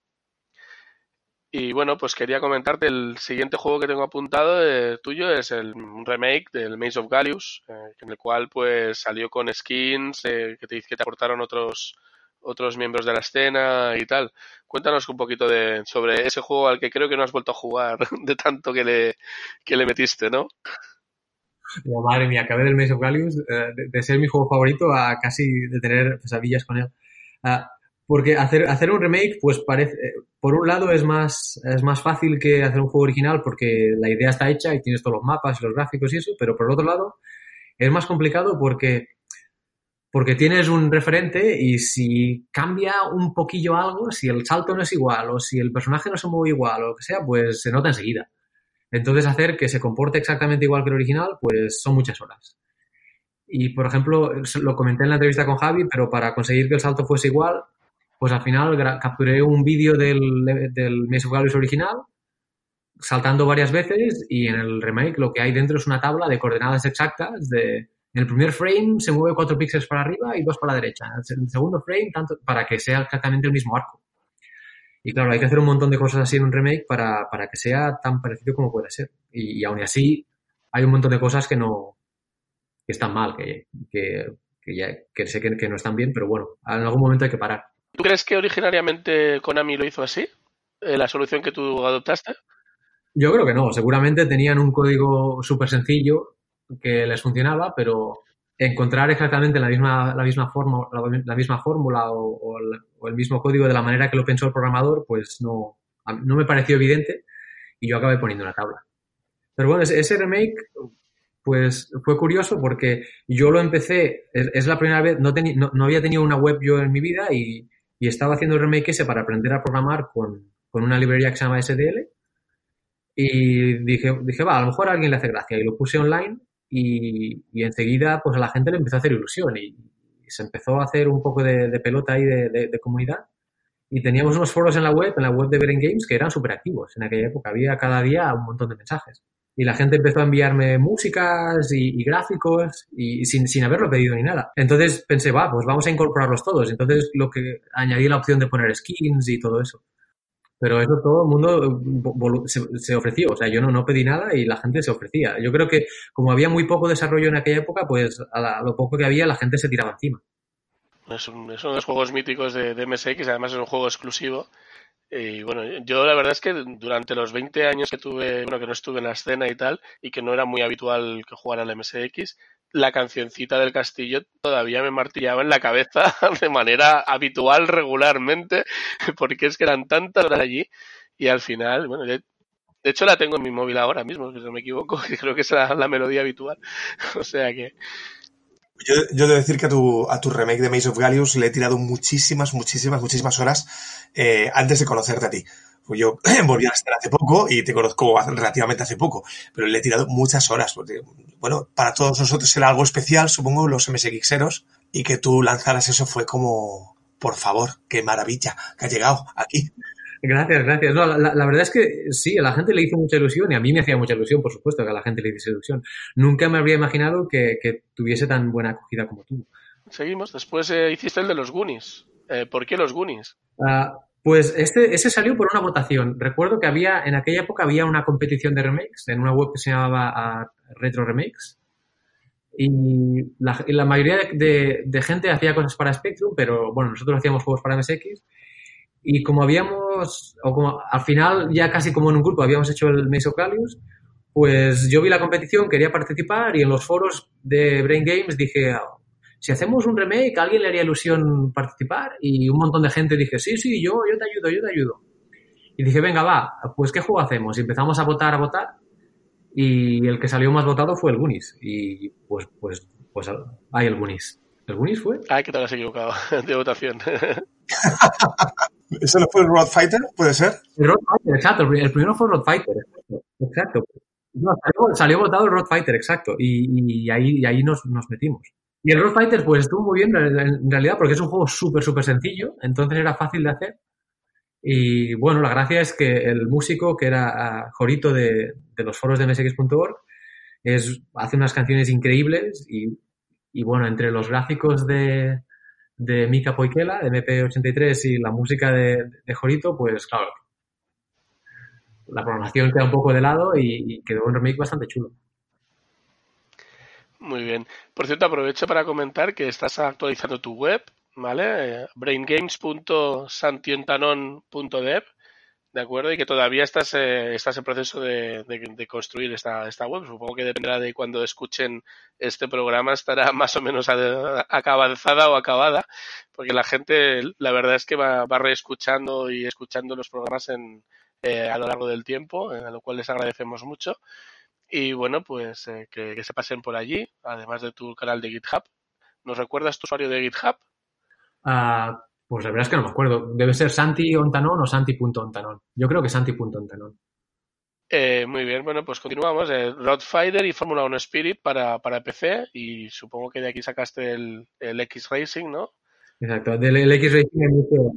Y bueno, pues quería comentarte el siguiente juego que tengo apuntado eh, tuyo es el remake del Maze of Gallius, eh, en el cual pues salió con skins eh, que, te, que te aportaron otros otros miembros de la escena y tal. Cuéntanos un poquito de sobre ese juego al que creo que no has vuelto a jugar <laughs> de tanto que le, que le metiste, ¿no? madre mía, acabé del Maze of Gallius de, ser mi juego favorito a casi de tener pesadillas con él. Ah, porque hacer, hacer un remake, pues parece, por un lado es más, es más fácil que hacer un juego original porque la idea está hecha y tienes todos los mapas y los gráficos y eso, pero por el otro lado es más complicado porque, porque tienes un referente y si cambia un poquillo algo, si el salto no es igual o si el personaje no se mueve igual o lo que sea, pues se nota enseguida. Entonces hacer que se comporte exactamente igual que el original, pues son muchas horas. Y por ejemplo, lo comenté en la entrevista con Javi, pero para conseguir que el salto fuese igual, pues al final capturé un vídeo del, del Maze original, saltando varias veces, y en el remake lo que hay dentro es una tabla de coordenadas exactas de, en el primer frame se mueve cuatro píxeles para arriba y dos para la derecha. En el segundo frame, tanto, para que sea exactamente el mismo arco. Y claro, hay que hacer un montón de cosas así en un remake para, para que sea tan parecido como puede ser. Y, aún así, hay un montón de cosas que no, que están mal, que, que, que, ya, que sé que, que no están bien, pero bueno, en algún momento hay que parar. ¿Tú crees que originariamente Konami lo hizo así? Eh, ¿La solución que tú adoptaste? Yo creo que no. Seguramente tenían un código súper sencillo que les funcionaba, pero encontrar exactamente la misma, la misma, forma, la, misma fórmula o, el, mismo código de la manera que lo pensó el programador, pues no, no me pareció evidente y yo acabé poniendo una tabla. Pero bueno, ese remake pues fue curioso porque yo lo empecé, es, la primera vez, no, no, había tenido una web yo en mi vida y, y estaba haciendo el remake ese para aprender a programar con, con una librería que se llama SDL. Y dije, dije, va, a lo mejor a alguien le hace gracia. Y lo puse online y, y enseguida pues a la gente le empezó a hacer ilusión y, se empezó a hacer un poco de, pelota ahí de, comunidad. Y teníamos unos foros en la web, en la web de Beren Games, que eran súper activos en aquella época. Había cada día un montón de mensajes y la gente empezó a enviarme músicas y, gráficos y, sin, sin, haberlo pedido ni nada. Entonces pensé, va, pues vamos a incorporarlos todos. Entonces lo que añadí la opción de poner skins y todo eso. Pero eso todo el mundo se, ofreció. O sea, yo no, no pedí nada y la gente se ofrecía. Yo creo que como había muy poco desarrollo en aquella época, pues a, lo poco que había la gente se tiraba encima. Es, uno de los juegos míticos de, de MSX, además es un juego exclusivo y bueno, yo la verdad es que durante los 20 años que tuve, bueno, que no estuve en la escena y tal, y que no era muy habitual que jugara al MSX, la cancioncita del castillo todavía me martillaba en la cabeza <laughs> de manera habitual, regularmente, <laughs> porque es que eran tantas horas allí, y al final, bueno, de, hecho la tengo en mi móvil ahora mismo, si no me equivoco, <laughs> y creo que es la melodía habitual. o sea que, yo, debo decir que a tu, a tu remake de Maze of Gallius le he tirado muchísimas, muchísimas, muchísimas horas eh, antes de conocerte a ti. Pues yo <clears throat> volví a estar hace poco y te conozco relativamente hace poco, pero le he tirado muchas horas. Porque, bueno, para todos nosotros era algo especial, supongo, los MSXeros, y que tú lanzaras eso fue como, por favor, qué maravilla que ha llegado aquí. Gracias, gracias. la, verdad es que sí, a la gente le hizo mucha ilusión y a mí me hacía mucha ilusión, por supuesto, que a la gente le hiciese ilusión. Nunca me habría imaginado que, tuviese tan buena acogida como tú. Seguimos. Después eh, hiciste el de los Goonies. Eh, ¿Por qué los Goonies? Ah, Pues este, ese salió por una votación. Recuerdo que había, en aquella época había una competición de remakes en una web que se llamaba ah, Retro Remakes. Y la, mayoría de, gente hacía cosas para Spectrum, pero bueno, nosotros hacíamos juegos para MSX. Y como habíamos, o como al final, ya casi como en un grupo, habíamos hecho el Gallius, pues yo vi la competición, quería participar y en los foros de Brain Games dije, "Ah, si hacemos un remake, ¿a alguien le haría ilusión participar? Y un montón de gente dije, sí, sí, yo, yo te ayudo, yo te ayudo. Y dije, venga, va, pues ¿qué juego hacemos? Y empezamos a votar, a votar. Y el que salió más votado fue el Goonies. Y pues, pues, pues, ay, el Goonies. ¿El Goonies fue? Ay, que te has equivocado <laughs> de votación. ¿Eso no fue el Road Fighter? ¿Puede ser? El Road Fighter, exacto. El pri- el primero fue Road Fighter. exacto, Exacto. No, salió, salió votado el Road Fighter, exacto. Y, y ahí, y ahí nos, nos metimos. Y el Road Fighter, pues estuvo muy bien en realidad porque es un juego súper, súper sencillo. Entonces era fácil de hacer. Y bueno, la gracia es que el músico, que era ah, Jorito de, los foros de msx.org, hace unas canciones increíbles y, y bueno, entre los gráficos de, de Mika Poikela, de MP83 y la música de, de Jorito, pues claro, la programación queda un poco de lado y, y quedó un remake bastante chulo. Muy bien. Por cierto, aprovecho para comentar que estás actualizando tu web, ¿vale? Eh, braingames.santiontanon.dev, ¿de acuerdo? Y que todavía estás, eh, estás en proceso de, construir esta, esta web. Supongo que dependerá de cuando escuchen este programa, estará <laughs> más o menos a- acabada o acabada, porque la gente, la verdad es que va, va reescuchando y escuchando los programas en, eh, a lo largo del tiempo, eh, a lo cual les agradecemos mucho. Y bueno, pues eh, que, que se pasen por allí, además de tu canal de GitHub. ¿Nos recuerdas tu usuario de GitHub? Ah, pues la verdad es que no me acuerdo. Debe ser Santi Ontanon o Santi.ontanon. Yo creo que Santi.ontanon. Eh, muy bien, bueno, pues continuamos. Eh, Road Fighter y Fórmula 1 Spirit para, para PC y supongo que de aquí sacaste el, el X Racing, ¿no? Exacto. Del el X Racing hay mucho,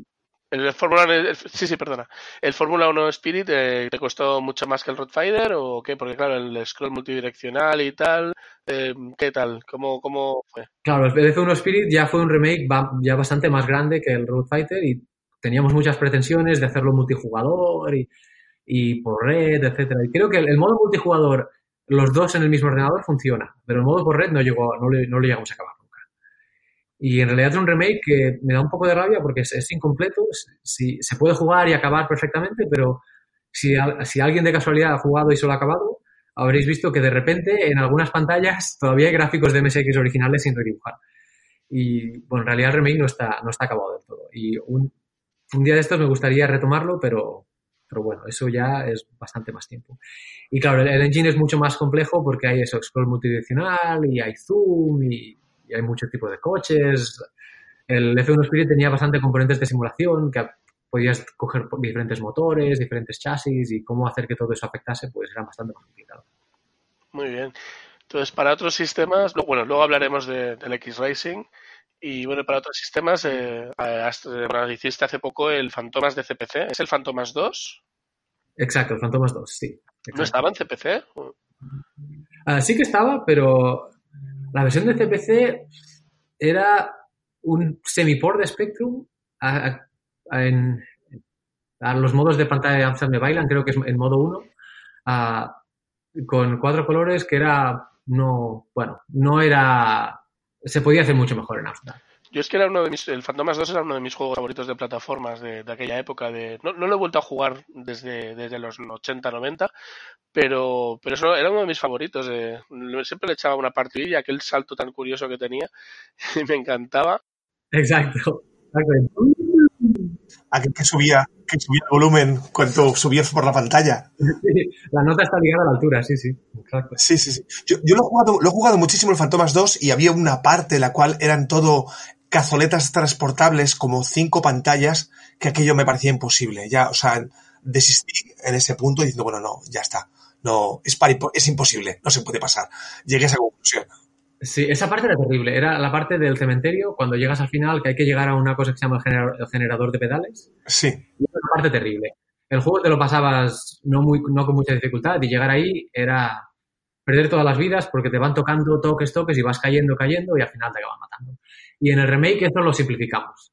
El, Fórmula sí, sí, perdona. ¿El Fórmula 1 Spirit eh, te costó mucho más que el Road Fighter o qué? Porque claro, el scroll multidireccional y tal, eh, ¿qué tal? ¿Cómo, cómo fue? Claro, el F1 Spirit ya fue un remake ya bastante más grande que el Road Fighter y teníamos muchas pretensiones de hacerlo multijugador y, y por red, etcétera. Y creo que el, modo multijugador, los dos en el mismo ordenador, funciona, pero el modo por red no llegó, no, le- no lo llegamos a acabar. Y en realidad es un remake que me da un poco de rabia porque es, es incompleto. Si, se puede jugar y acabar perfectamente, pero si, si alguien de casualidad ha jugado y solo ha acabado, habréis visto que de repente en algunas pantallas todavía hay gráficos de MSX originales sin redibujar. Y bueno, en realidad el remake no está, no está acabado del todo. Y un, un día de estos me gustaría retomarlo, pero, pero bueno, eso ya es bastante más tiempo. Y claro, el, el engine es mucho más complejo porque hay eso, scroll multidireccional y hay zoom y, y hay muchos tipos de coches. El F1 Spirit tenía bastante componentes de simulación que podías coger diferentes motores, diferentes chasis y cómo hacer que todo eso afectase, pues era bastante más complicado. Muy bien. Entonces, para otros sistemas, bueno, luego hablaremos de- del X Racing. Y bueno, para otros sistemas, eh, eh, bueno, hiciste hace poco el Fantomas de CPC. ¿Es el Fantomas 2? Exacto, el Phantomas 2, sí. ¿No estaba en CPC? Ah, sí que estaba, pero la versión de CPC era un semiport de Spectrum a, en, los modos de pantalla de Amstrad me bailan, creo que es en modo 1, ah, con cuatro colores que era, no, bueno, no era, se podía hacer mucho mejor en Amstrad. Yo es que era uno de mis, el Fantomas 2 era uno de mis juegos favoritos de plataformas de, de aquella época. De, no, no lo he vuelto a jugar desde, desde los 80, 90, pero, pero eso era uno de mis favoritos. eh. Siempre le echaba una partidilla, aquel salto tan curioso que tenía, <laughs> y me encantaba. Exacto. exacto. Aquel que subía, que subía el volumen cuando subías por la pantalla. La nota está ligada a la altura, sí, sí. Exacto. Sí, sí, sí. Yo, yo lo, he jugado, lo he jugado muchísimo el Fantomas 2 y había una parte en la cual eran todo cazoletas transportables, como cinco pantallas, que aquello me parecía imposible. Ya, o sea, desistí en ese punto diciendo, bueno, no, ya está. No, es, para, es imposible, no se puede pasar. Llegué a esa conclusión. Sí, esa parte era terrible. Era la parte del cementerio, cuando llegas al final, que hay que llegar a una cosa que se llama el generador, de pedales. Sí, Y era una parte terrible. El juego te lo pasabas no, muy, no con mucha dificultad y llegar ahí era perder todas las vidas porque te van tocando toques, toques y vas cayendo, cayendo y al final te acaban matando. Y en el remake eso lo simplificamos.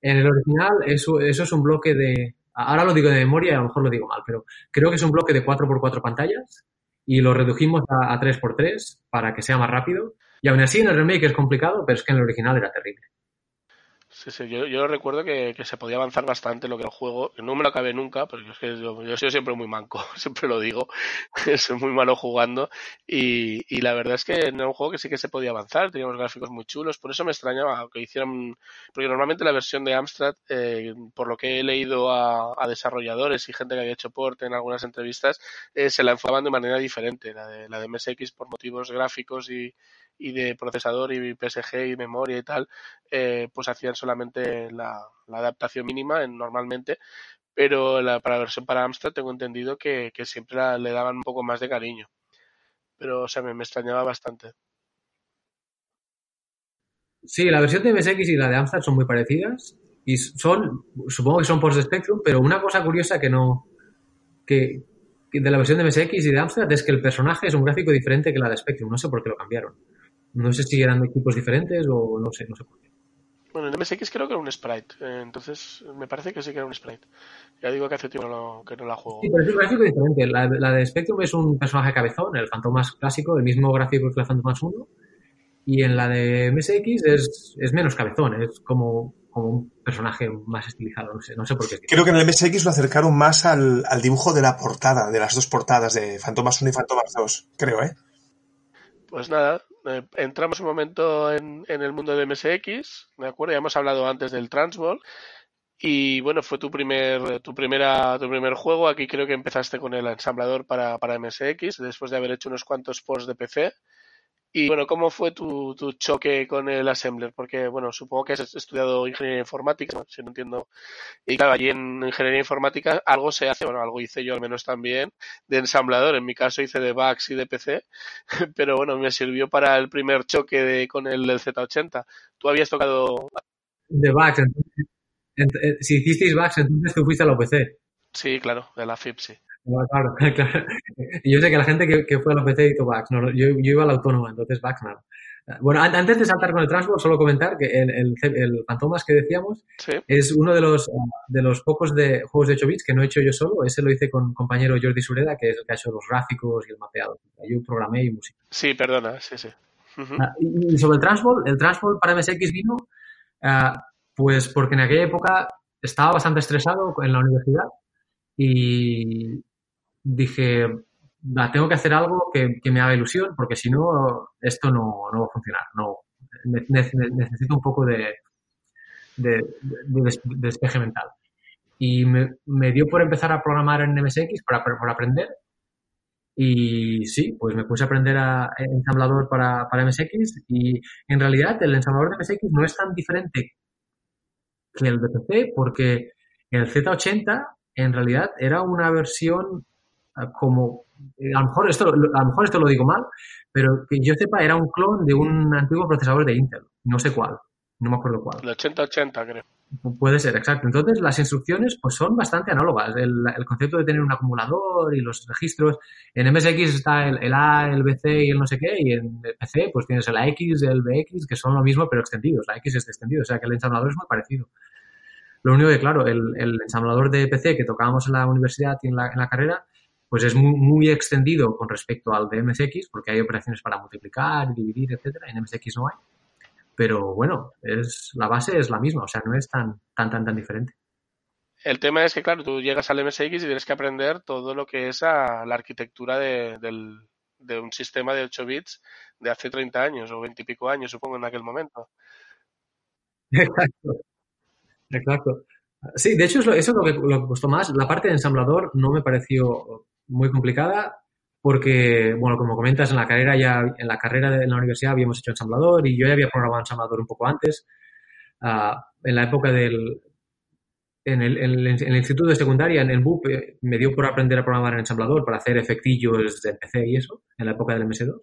En el original, eso, eso es un bloque de. Ahora lo digo de memoria y a lo mejor lo digo mal, pero creo que es un bloque de 4x4 pantallas y lo redujimos a, a 3x3 para que sea más rápido. Y aún así en el remake es complicado, pero es que en el original era terrible. Yo, yo recuerdo que, se podía avanzar bastante lo que el juego. No me lo acabé nunca, porque es que yo, yo soy siempre muy manco, <laughs> siempre lo digo. <laughs> soy muy malo jugando. Y, y, la verdad es que era un juego que sí que se podía avanzar, teníamos gráficos muy chulos. Por eso me extrañaba que hicieran. Porque normalmente la versión de Amstrad, eh, por lo que he leído a, a, desarrolladores y gente que había hecho port en algunas entrevistas, eh, se la enfocaban de manera diferente. La de, la de MSX por motivos gráficos y, y de procesador y PSG y memoria y tal, eh, pues hacían solamente la, adaptación mínima en, normalmente, pero la, para la versión para Amstrad tengo entendido que, que siempre le daban un poco más de cariño. Pero, o sea, me, extrañaba bastante. Sí, la versión de MSX y la de Amstrad son muy parecidas y son, supongo que son por Spectrum, pero una cosa curiosa que no, que, que de la versión de MSX y de Amstrad es que el personaje es un gráfico diferente que la de Spectrum, no sé por qué lo cambiaron. No sé si eran equipos diferentes o no sé, no sé por qué. Bueno, en MSX creo que era un sprite, eh, entonces me parece que sí que era un sprite. Ya digo que hace tiempo que no, que no la juego. Sí, pero es un gráfico diferente. La, la, de Spectrum es un personaje cabezón, el Fantomas clásico, el mismo gráfico que la Fantomas 1. Y en la de MSX es, es menos cabezón, es como, como un personaje más estilizado, no sé, no sé por qué. Creo que en el MSX lo acercaron más al, al dibujo de la portada, de las dos portadas de Fantomas 1 y Fantomas 2, creo, ¿eh? Pues nada, eh, entramos un momento en, el mundo de MSX, ¿de acuerdo? Ya hemos hablado antes del Transball. Y bueno, fue tu primer, tu primera, tu primer juego. Aquí creo que empezaste con el ensamblador para, para MSX, después de haber hecho unos cuantos ports de PC. Y bueno, ¿cómo fue tu, tu, choque con el assembler? Porque, bueno, supongo que has estudiado ingeniería informática, si no entiendo. Y claro, allí en ingeniería informática algo se hace, bueno, algo hice yo al menos también, de ensamblador. En mi caso hice de VAX y de PC, <laughs> pero bueno, me sirvió para el primer choque de, con el del Z80. ¿Tú habías tocado...? De VAX, entonces, ent si hicisteis VAX, entonces tú fuiste a la PC. Sí, claro, de la FIP, sí. Claro, <laughs> claro. Yo sé que la gente que, que fue a la PC hizo VAX, no, yo, yo iba a la autónoma, entonces VAX nada. Bueno, antes de saltar con el Transport, solo comentar que el, el, el Fantomas que decíamos sí. es uno de los, de los pocos de juegos de 8 bits que no he hecho yo solo. Ese lo hice con un compañero Jordi Sureda, que es el que ha hecho los gráficos y el mapeado. Yo programé y música. Sí, perdona, sí, sí. Uh -huh. y, sobre el Transport, el Transport para MSX vino, uh, pues porque en aquella época estaba bastante estresado en la universidad y dije, tengo que hacer algo que, que, me haga ilusión, porque si no, esto no, no va a funcionar. No, necesito un poco de, de, de, de despeje mental. Y me, dio por empezar a programar en MSX para, para, aprender. Y sí, pues me puse a aprender a, ensamblador para, para MSX. Y en realidad el ensamblador de MSX no es tan diferente que el de PC, porque el Z80 en realidad era una versión como a lo mejor esto a lo mejor esto lo digo mal pero que yo sepa era un clon de un antiguo procesador de Intel no sé cuál no me acuerdo cuál. El 8080 creo. Puede ser exacto. Entonces las instrucciones pues son bastante análogas el, el concepto de tener un acumulador y los registros en MSX está el, el, A el BC y el no sé qué y en el PC pues tienes el AX el BX que son lo mismo pero extendidos. La X es extendido o sea que el ensamblador es muy parecido. Lo único que claro el, el ensamblador de PC que tocábamos en la universidad y en la, en la carrera pues es muy, muy, extendido con respecto al de MSX, porque hay operaciones para multiplicar, dividir, etcétera. En MSX no hay. Pero bueno, es, la base es la misma, o sea, no es tan, tan, tan, tan diferente. El tema es que, claro, tú llegas al MSX y tienes que aprender todo lo que es a la arquitectura de, del, de un sistema de 8 bits de hace 30 años o 20 y pico años, supongo, en aquel momento. Exacto. Exacto. Sí, de hecho, eso es lo que, lo que costó más. La parte de ensamblador no me pareció muy complicada porque, bueno, como comentas, en la carrera ya, en la carrera de la universidad habíamos hecho ensamblador y yo ya había programado ensamblador un poco antes. Uh, en la época del, en el, en, en el, instituto de secundaria, en el BUP, eh, me dio por aprender a programar en ensamblador para hacer efectillos de PC y eso, en la época del MS2.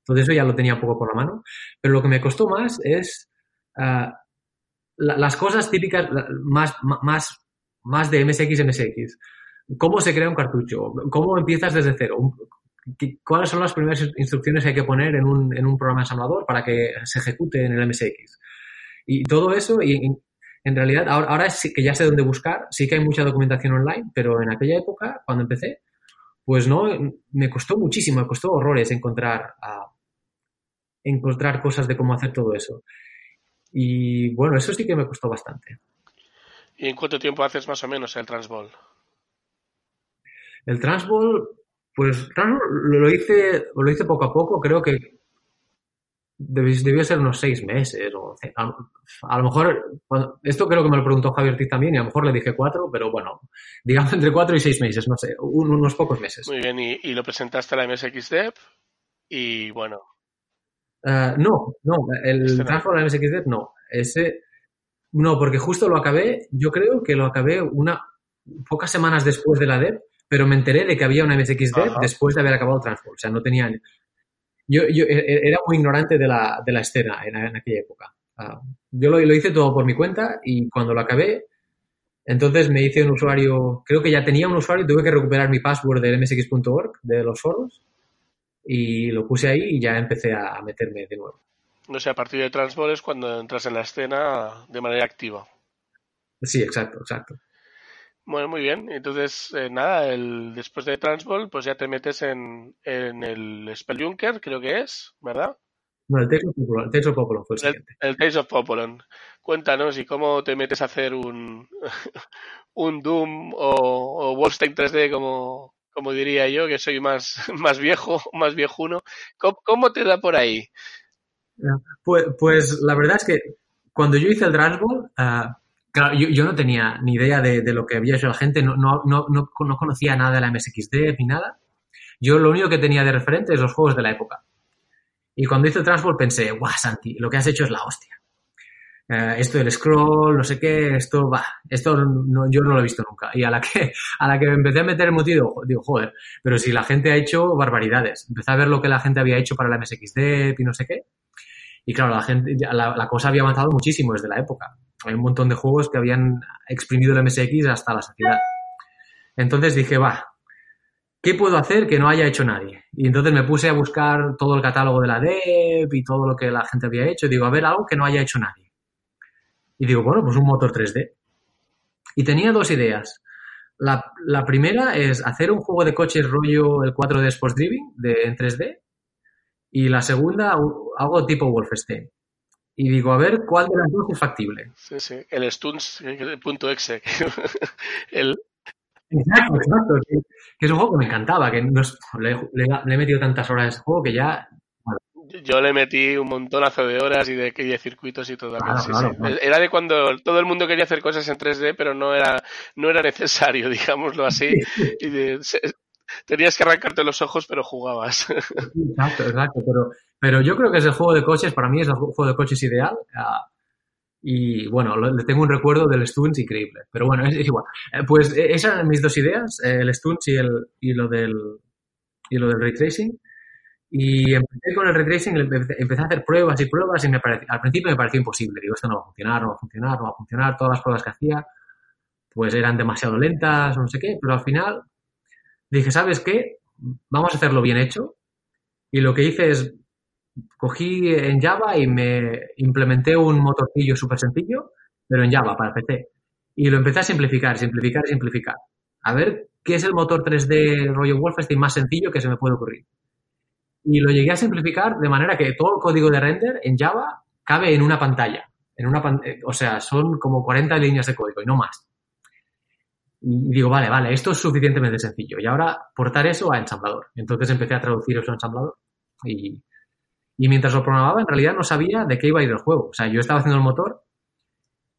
Entonces eso ya lo tenía un poco por la mano. Pero lo que me costó más es uh, la, las cosas típicas más, más, más de MSX, MSX. ¿Cómo se crea un cartucho? ¿Cómo empiezas desde cero? ¿Cuáles son las primeras instrucciones que hay que poner en un, en un programa ensamblador para que se ejecute en el MSX? Y todo eso, y, en realidad, ahora, ahora sí que ya sé dónde buscar, sí que hay mucha documentación online, pero en aquella época, cuando empecé, pues no, me costó muchísimo, me costó horrores encontrar, a encontrar cosas de cómo hacer todo eso. Y bueno, eso sí que me costó bastante. ¿Y en cuánto tiempo haces más o menos el Transball? El Transball, pues lo hice, lo hice poco a poco, creo que debió ser unos seis meses. O, a, lo mejor, esto creo que me lo preguntó Javier Ortiz también y a lo mejor le dije cuatro, pero bueno, digamos entre cuatro y seis meses, no sé, unos pocos meses. Muy bien, y, lo presentaste a la MSXDev y bueno. Uh, no, no, el este a la MSXDev no. Ese, no, porque justo lo acabé, yo creo que lo acabé una pocas semanas después de la dev, pero me enteré de que había una MSXDev después de haber acabado el Transform. O sea, no tenía yo, yo e, e, era muy ignorante de la, de la escena en, aquella época. Ah, yo lo, lo, hice todo por mi cuenta y cuando lo acabé, entonces me hice un usuario, creo que ya tenía un usuario, tuve que recuperar mi password del msx.org, de los foros, y lo puse ahí y ya empecé a meterme de nuevo. No sé, a partir de Transball es cuando entras en la escena de manera activa. Sí, exacto, exacto. Bueno, muy bien. Entonces, eh, nada, el, después de Transball, pues ya te metes en, en el Spelljunker, creo que es, ¿verdad? No, el Tales of Popolon, fue el siguiente. El, Tales of Popolon. Cuéntanos, ¿y cómo te metes a hacer un, <laughs> un Doom o, o Wolfenstein 3D, como, como diría yo, que soy más, <laughs> más viejo, más viejuno? ¿Cómo, cómo te da por ahí? Pues, pues, la verdad es que cuando yo hice el Transball, uh, Claro, yo, yo, no tenía ni idea de, de, lo que había hecho la gente, no, no, no, no, conocía nada de la MSXD ni nada. Yo lo único que tenía de referente es los juegos de la época. Y cuando hice Transport pensé, guau, Santi, lo que has hecho es la hostia. Eh, esto del scroll, no sé qué, esto, va, esto no, yo no lo he visto nunca. Y a la que, a la que empecé a meter el motivo, digo, joder, pero si la gente ha hecho barbaridades. Empecé a ver lo que la gente había hecho para la MSXD y no sé qué. Y claro, la gente, la, la cosa había avanzado muchísimo desde la época hay un montón de juegos que habían exprimido el MSX hasta la saciedad. Entonces dije, va, ¿qué puedo hacer que no haya hecho nadie? Y entonces me puse a buscar todo el catálogo de la dev y todo lo que la gente había hecho. Y digo, a ver, algo que no haya hecho nadie. Y digo, bueno, pues un motor 3D. Y tenía dos ideas. La, la primera es hacer un juego de coches rollo el 4D Sports Driving de, en 3D. Y la segunda, algo tipo Wolfenstein y digo, a ver cuál de las dos es factible. Sí, sí, el stunts.exe. <laughs> el... Exacto, exacto. Que, es un juego que me encantaba, que no le, he metido tantas horas a ese juego que ya... Yo le metí un montonazo de horas y de, de circuitos y todo. Era de cuando todo el mundo quería hacer cosas en 3D, pero no era, no era necesario, <laughs> digámoslo así. Y de, tenías que arrancarte los ojos, pero jugabas. <laughs> Exacto, exacto. Pero pero yo creo que es el juego de coches, para mí es el juego de coches ideal. Ah, y bueno, le tengo un recuerdo del Stunts increíble. Pero bueno, es, igual. Eh, pues eh, esas eran mis dos ideas, el Stunts y, el, y, lo del, y lo del ray tracing. Y empecé con el ray tracing, empecé a hacer pruebas y pruebas y me al principio me pareció imposible. Digo, esto no va a funcionar, no va a funcionar, no va a funcionar. Todas las pruebas que hacía pues eran demasiado lentas, no sé qué. Pero al final dije, ¿sabes qué? Vamos a hacerlo bien hecho. Y lo que hice es cogí en Java y me implementé un motorcillo súper sencillo, pero en Java para PC. Y lo empecé a simplificar, simplificar, simplificar. A ver qué es el motor 3D rollo Wolfenstein más sencillo que se me puede ocurrir. Y lo llegué a simplificar de manera que todo el código de render en Java cabe en una pantalla. En una eh, o sea, son como 40 líneas de código y no más. Y digo, vale, vale, esto es suficientemente sencillo. Y ahora portar eso a ensamblador. Entonces empecé a traducir eso a ensamblador y, y mientras lo programaba, en realidad no sabía de qué iba a ir el juego. O sea, yo estaba haciendo el motor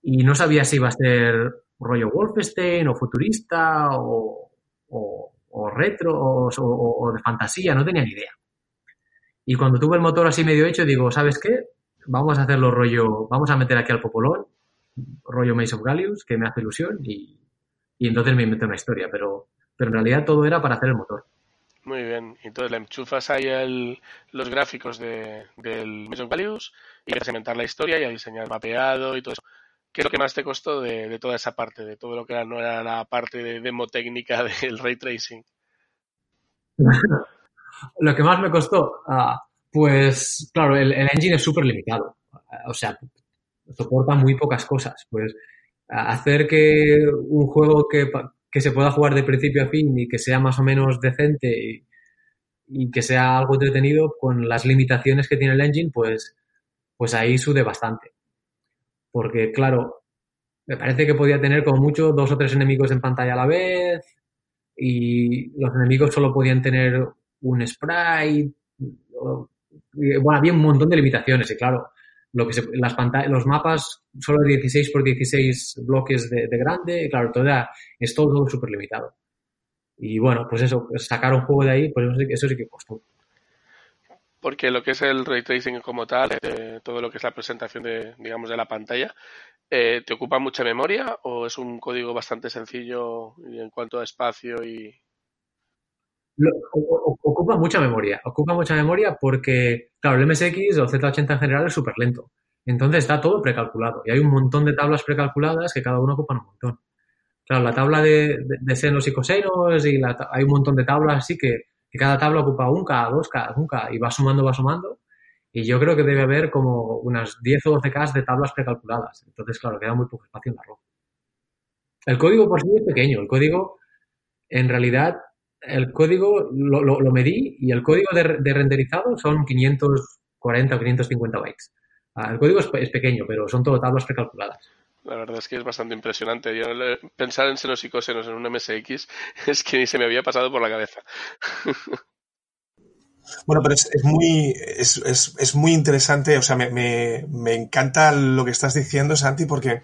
y no sabía si iba a ser rollo Wolfenstein o futurista o, o, retro o, de fantasía, no tenía ni idea. Y cuando tuve el motor así medio hecho, digo, ¿sabes qué? Vamos a hacerlo rollo, vamos a meter aquí al Popolón, rollo Maze of Gallius, que me hace ilusión, y, y entonces me inventé una historia, pero, pero en realidad todo era para hacer el motor. Muy bien. Entonces le enchufas ahí el, los gráficos de, del Mission Values y empiezas a inventar la historia y a diseñar mapeado y todo eso. ¿Qué es lo que más te costó de, de toda esa parte, de todo lo que era, no era la parte de demo técnica <laughs> del ray tracing? <laughs> lo que más me costó, ah, pues claro, el, el, engine es súper limitado. O sea, soporta muy pocas cosas. Pues hacer que un juego que, que se pueda jugar de principio a fin y que sea más o menos decente y, que sea algo entretenido con las limitaciones que tiene el engine, pues, pues ahí sude bastante. Porque, claro, me parece que podía tener como mucho dos o tres enemigos en pantalla a la vez y los enemigos solo podían tener un sprite. bueno, había un montón de limitaciones y claro, lo que se, las los mapas solo 16 por 16 bloques de, grande, y claro, todo es todo súper limitado. Y bueno, pues eso, pues sacar un juego de ahí, pues eso, eso sí que costó. Porque lo que es el ray tracing como tal, eh, todo lo que es la presentación de, digamos, de la pantalla, eh, ¿te ocupa mucha memoria o es un código bastante sencillo en cuanto a espacio y...? Ocupa mucha memoria, ocupa mucha memoria porque, claro, el MSX o el Z80 en general es súper lento. Entonces está todo precalculado y hay un montón de tablas precalculadas que cada uno ocupa un montón. Claro, la tabla de, senos y cosenos y hay un montón de tablas así que, cada tabla ocupa un K, dos K, un K y va sumando, va sumando. Y yo creo que debe haber como unas 10 o 12 K de tablas precalculadas. Entonces, claro, queda muy poco espacio en la ROM. El código por sí es pequeño. El código, en realidad, el código lo, lo, medí y el código de, renderizado son 540 o 550 bytes. Ah, el código es, pequeño, pero son todo tablas precalculadas. La verdad es que es bastante impresionante. Yo pensar en senos y cosenos en un MSX <laughs> es que ni se me había pasado por la cabeza. <laughs> Bueno, pero es, muy, es, es, muy interesante, o sea, me, me, encanta lo que estás diciendo, Santi, porque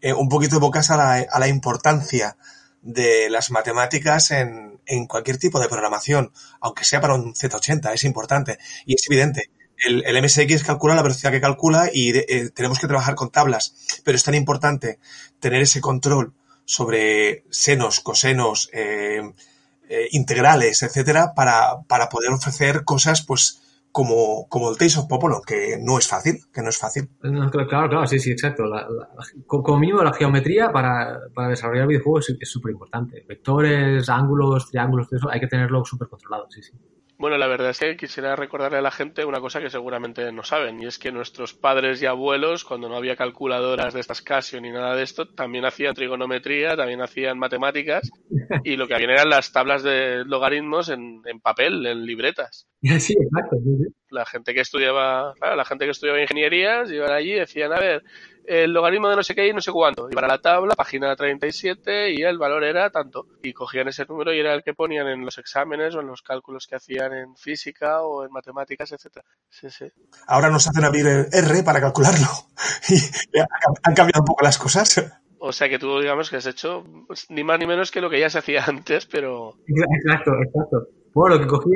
eh, un poquito evocas a la, a la importancia de las matemáticas en, en cualquier tipo de programación, aunque sea para un Z80, es importante. Y es evidente el, el, MSX calcula la velocidad que calcula y eh, tenemos que trabajar con tablas, pero es tan importante tener ese control sobre senos, cosenos, eh, eh, integrales, etcétera, para, para poder ofrecer cosas, pues, como, como el Tales of Popolo, que no es fácil, que no es fácil. claro, claro, sí, sí, exacto. como mínimo la geometría para, para desarrollar videojuegos es súper importante. Vectores, ángulos, triángulos, todo eso hay que tenerlo súper controlado, sí, sí. Bueno, la verdad es que quisiera recordarle a la gente una cosa que seguramente no saben, y es que nuestros padres y abuelos, cuando no había calculadoras de estas Casio ni nada de esto, también hacían trigonometría, también hacían matemáticas, y lo que habían eran las tablas de logaritmos en, papel, en libretas. <laughs> Sí, exacto. La gente que estudiaba, claro, la gente que estudiaba ingenierías iban allí y decían, a ver, el logaritmo de no sé qué y no sé cuánto. Y para la tabla, página 37, y el valor era tanto. Y cogían ese número y era el que ponían en los exámenes o en los cálculos que hacían en física o en matemáticas, etcétera. Sí, sí. Ahora nos hacen abrir el R para calcularlo. <laughs> Y han cambiado un poco las cosas. O sea que tú, digamos, que has hecho pues, ni más ni menos que lo que ya se hacía <laughs> antes, pero... Exacto, exacto. Bueno, lo que cogí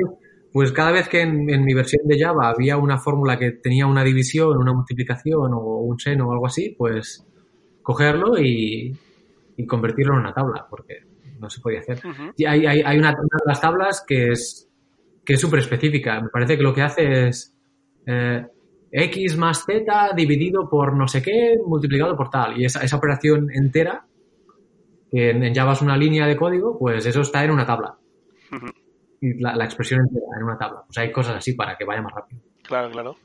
pues cada vez que en, mi versión de Java había una fórmula que tenía una división, una multiplicación o un seno o algo así, pues cogerlo y, convertirlo en una tabla, porque no se podía hacer. Y hay, hay, una, de las tablas que es que es súper específica. Me parece que lo que hace es eh, x más z dividido por no sé qué multiplicado por tal. Y esa, esa operación entera, que en, Java es una línea de código, pues eso está en una tabla la, expresión entera en una tabla. Pues hay cosas así para que vaya más rápido. Claro, claro.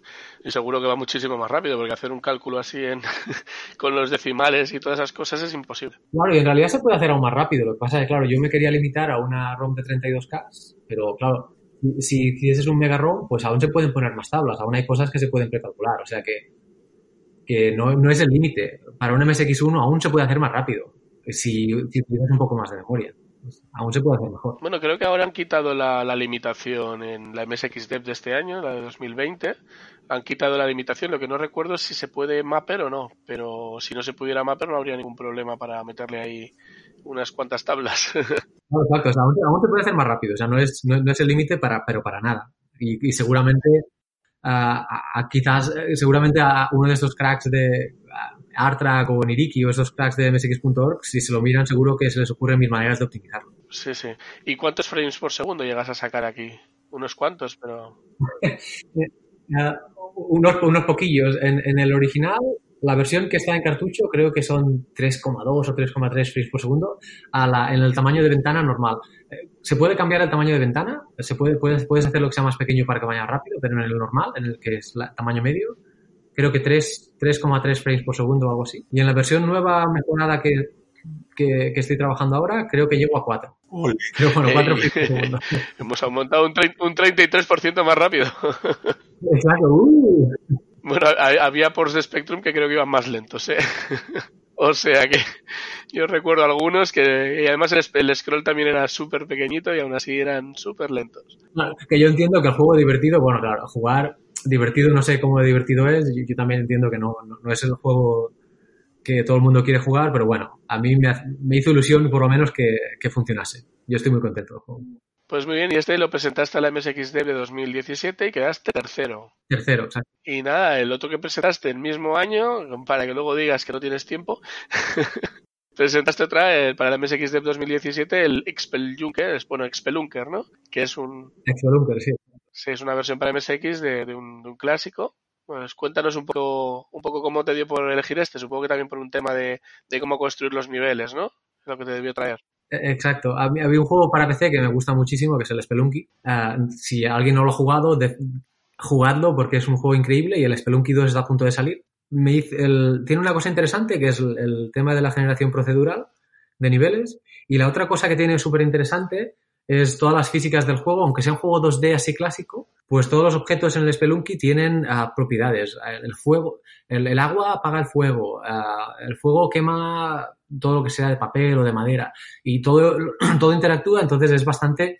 Y seguro que va muchísimo más rápido, porque hacer un cálculo así en, <laughs> con los decimales y todas esas cosas es imposible. Claro, y en realidad se puede hacer aún más rápido. Lo que pasa es que, claro, yo me quería limitar a una ROM de 32K, pero claro, si es un mega ROM, pues aún se pueden poner más tablas, aún hay cosas que se pueden precalcular. O sea que, que no, no es el límite. Para un MSX1 aún se puede hacer más rápido, si, si un poco más de memoria. Aún se puede hacer mejor. Bueno, creo que ahora han quitado la, limitación en la MSX Dev de este año, la de 2020. Han quitado la limitación, lo que no recuerdo es si se puede mapper o no, pero si no se pudiera mapper no habría ningún problema para meterle ahí unas cuantas tablas. <laughs> No, exacto, aún, se puede hacer más rápido, o sea, no es, no, es el límite, para, pero para nada. Y, seguramente, quizás, eh, seguramente a uno de estos cracks de, Artrack o Niriki o esos cracks de MSX.org, si se lo miran seguro que se les ocurren mis maneras de optimizarlo. Sí, sí. ¿Y cuántos frames por segundo llegas a sacar aquí? Unos cuantos, pero... <laughs> Unos, unos poquillos. En, el original, la versión que está en cartucho creo que son 3,2 o 3,3 frames por segundo a la, en el tamaño de ventana normal. Eh, ¿Se puede cambiar el tamaño de ventana? ¿Se puede, puedes, puedes hacer lo que sea más pequeño para que vaya rápido, pero en el normal, en el que es el tamaño medio, creo que 3,3 frames por segundo o algo así. Y en la versión nueva mejorada que, que, estoy trabajando ahora, creo que llego a 4. Creo, bueno, 4 frames por segundo. <laughs> Hemos aumentado un, un 33% más rápido. <laughs> Exacto. Uh. Bueno, había por Spectrum que creo que iban más lentos, ¿eh? <laughs> O sea que yo recuerdo algunos que y además el, scroll también era súper pequeñito y aún así eran súper lentos. que yo entiendo que el juego divertido, bueno, claro, jugar divertido no sé cómo divertido es, yo, también entiendo que no, no, es el juego que todo el mundo quiere jugar, pero bueno, a mí me, me hizo ilusión por lo menos que, que funcionase. Yo estoy muy contento del juego. Pues muy bien, y este lo presentaste a la MSXD de 2017 y quedaste tercero. Tercero, exacto. Y nada, el otro que presentaste el mismo año, para que luego digas que no tienes tiempo, <laughs> presentaste otra eh, para la MSXD 2017 el Expelunker, bueno, Expelunker, ¿no? Que es un... Expelunker, sí. Sí, es una versión para MSX de, un, clásico. Pues cuéntanos un poco, un poco cómo te dio por elegir este. Supongo que también por un tema de, de cómo construir los niveles, ¿no? Lo que te debió traer. Exacto. Había un juego para PC que me gusta muchísimo, que es el Spelunky. Ah, si alguien no lo ha jugado, jugadlo porque es un juego increíble y el Spelunky 2 está a punto de salir. Me tiene una cosa interesante que es el, tema de la generación procedural de niveles. Y la otra cosa que tiene súper interesante es todas las físicas del juego, aunque sea un juego 2D así clásico, pues todos los objetos en el Spelunky tienen ah, propiedades. El fuego, el, agua apaga el fuego, ah, el fuego quema todo lo que sea de papel o de madera y todo, <clears throat> todo interactúa, entonces es bastante...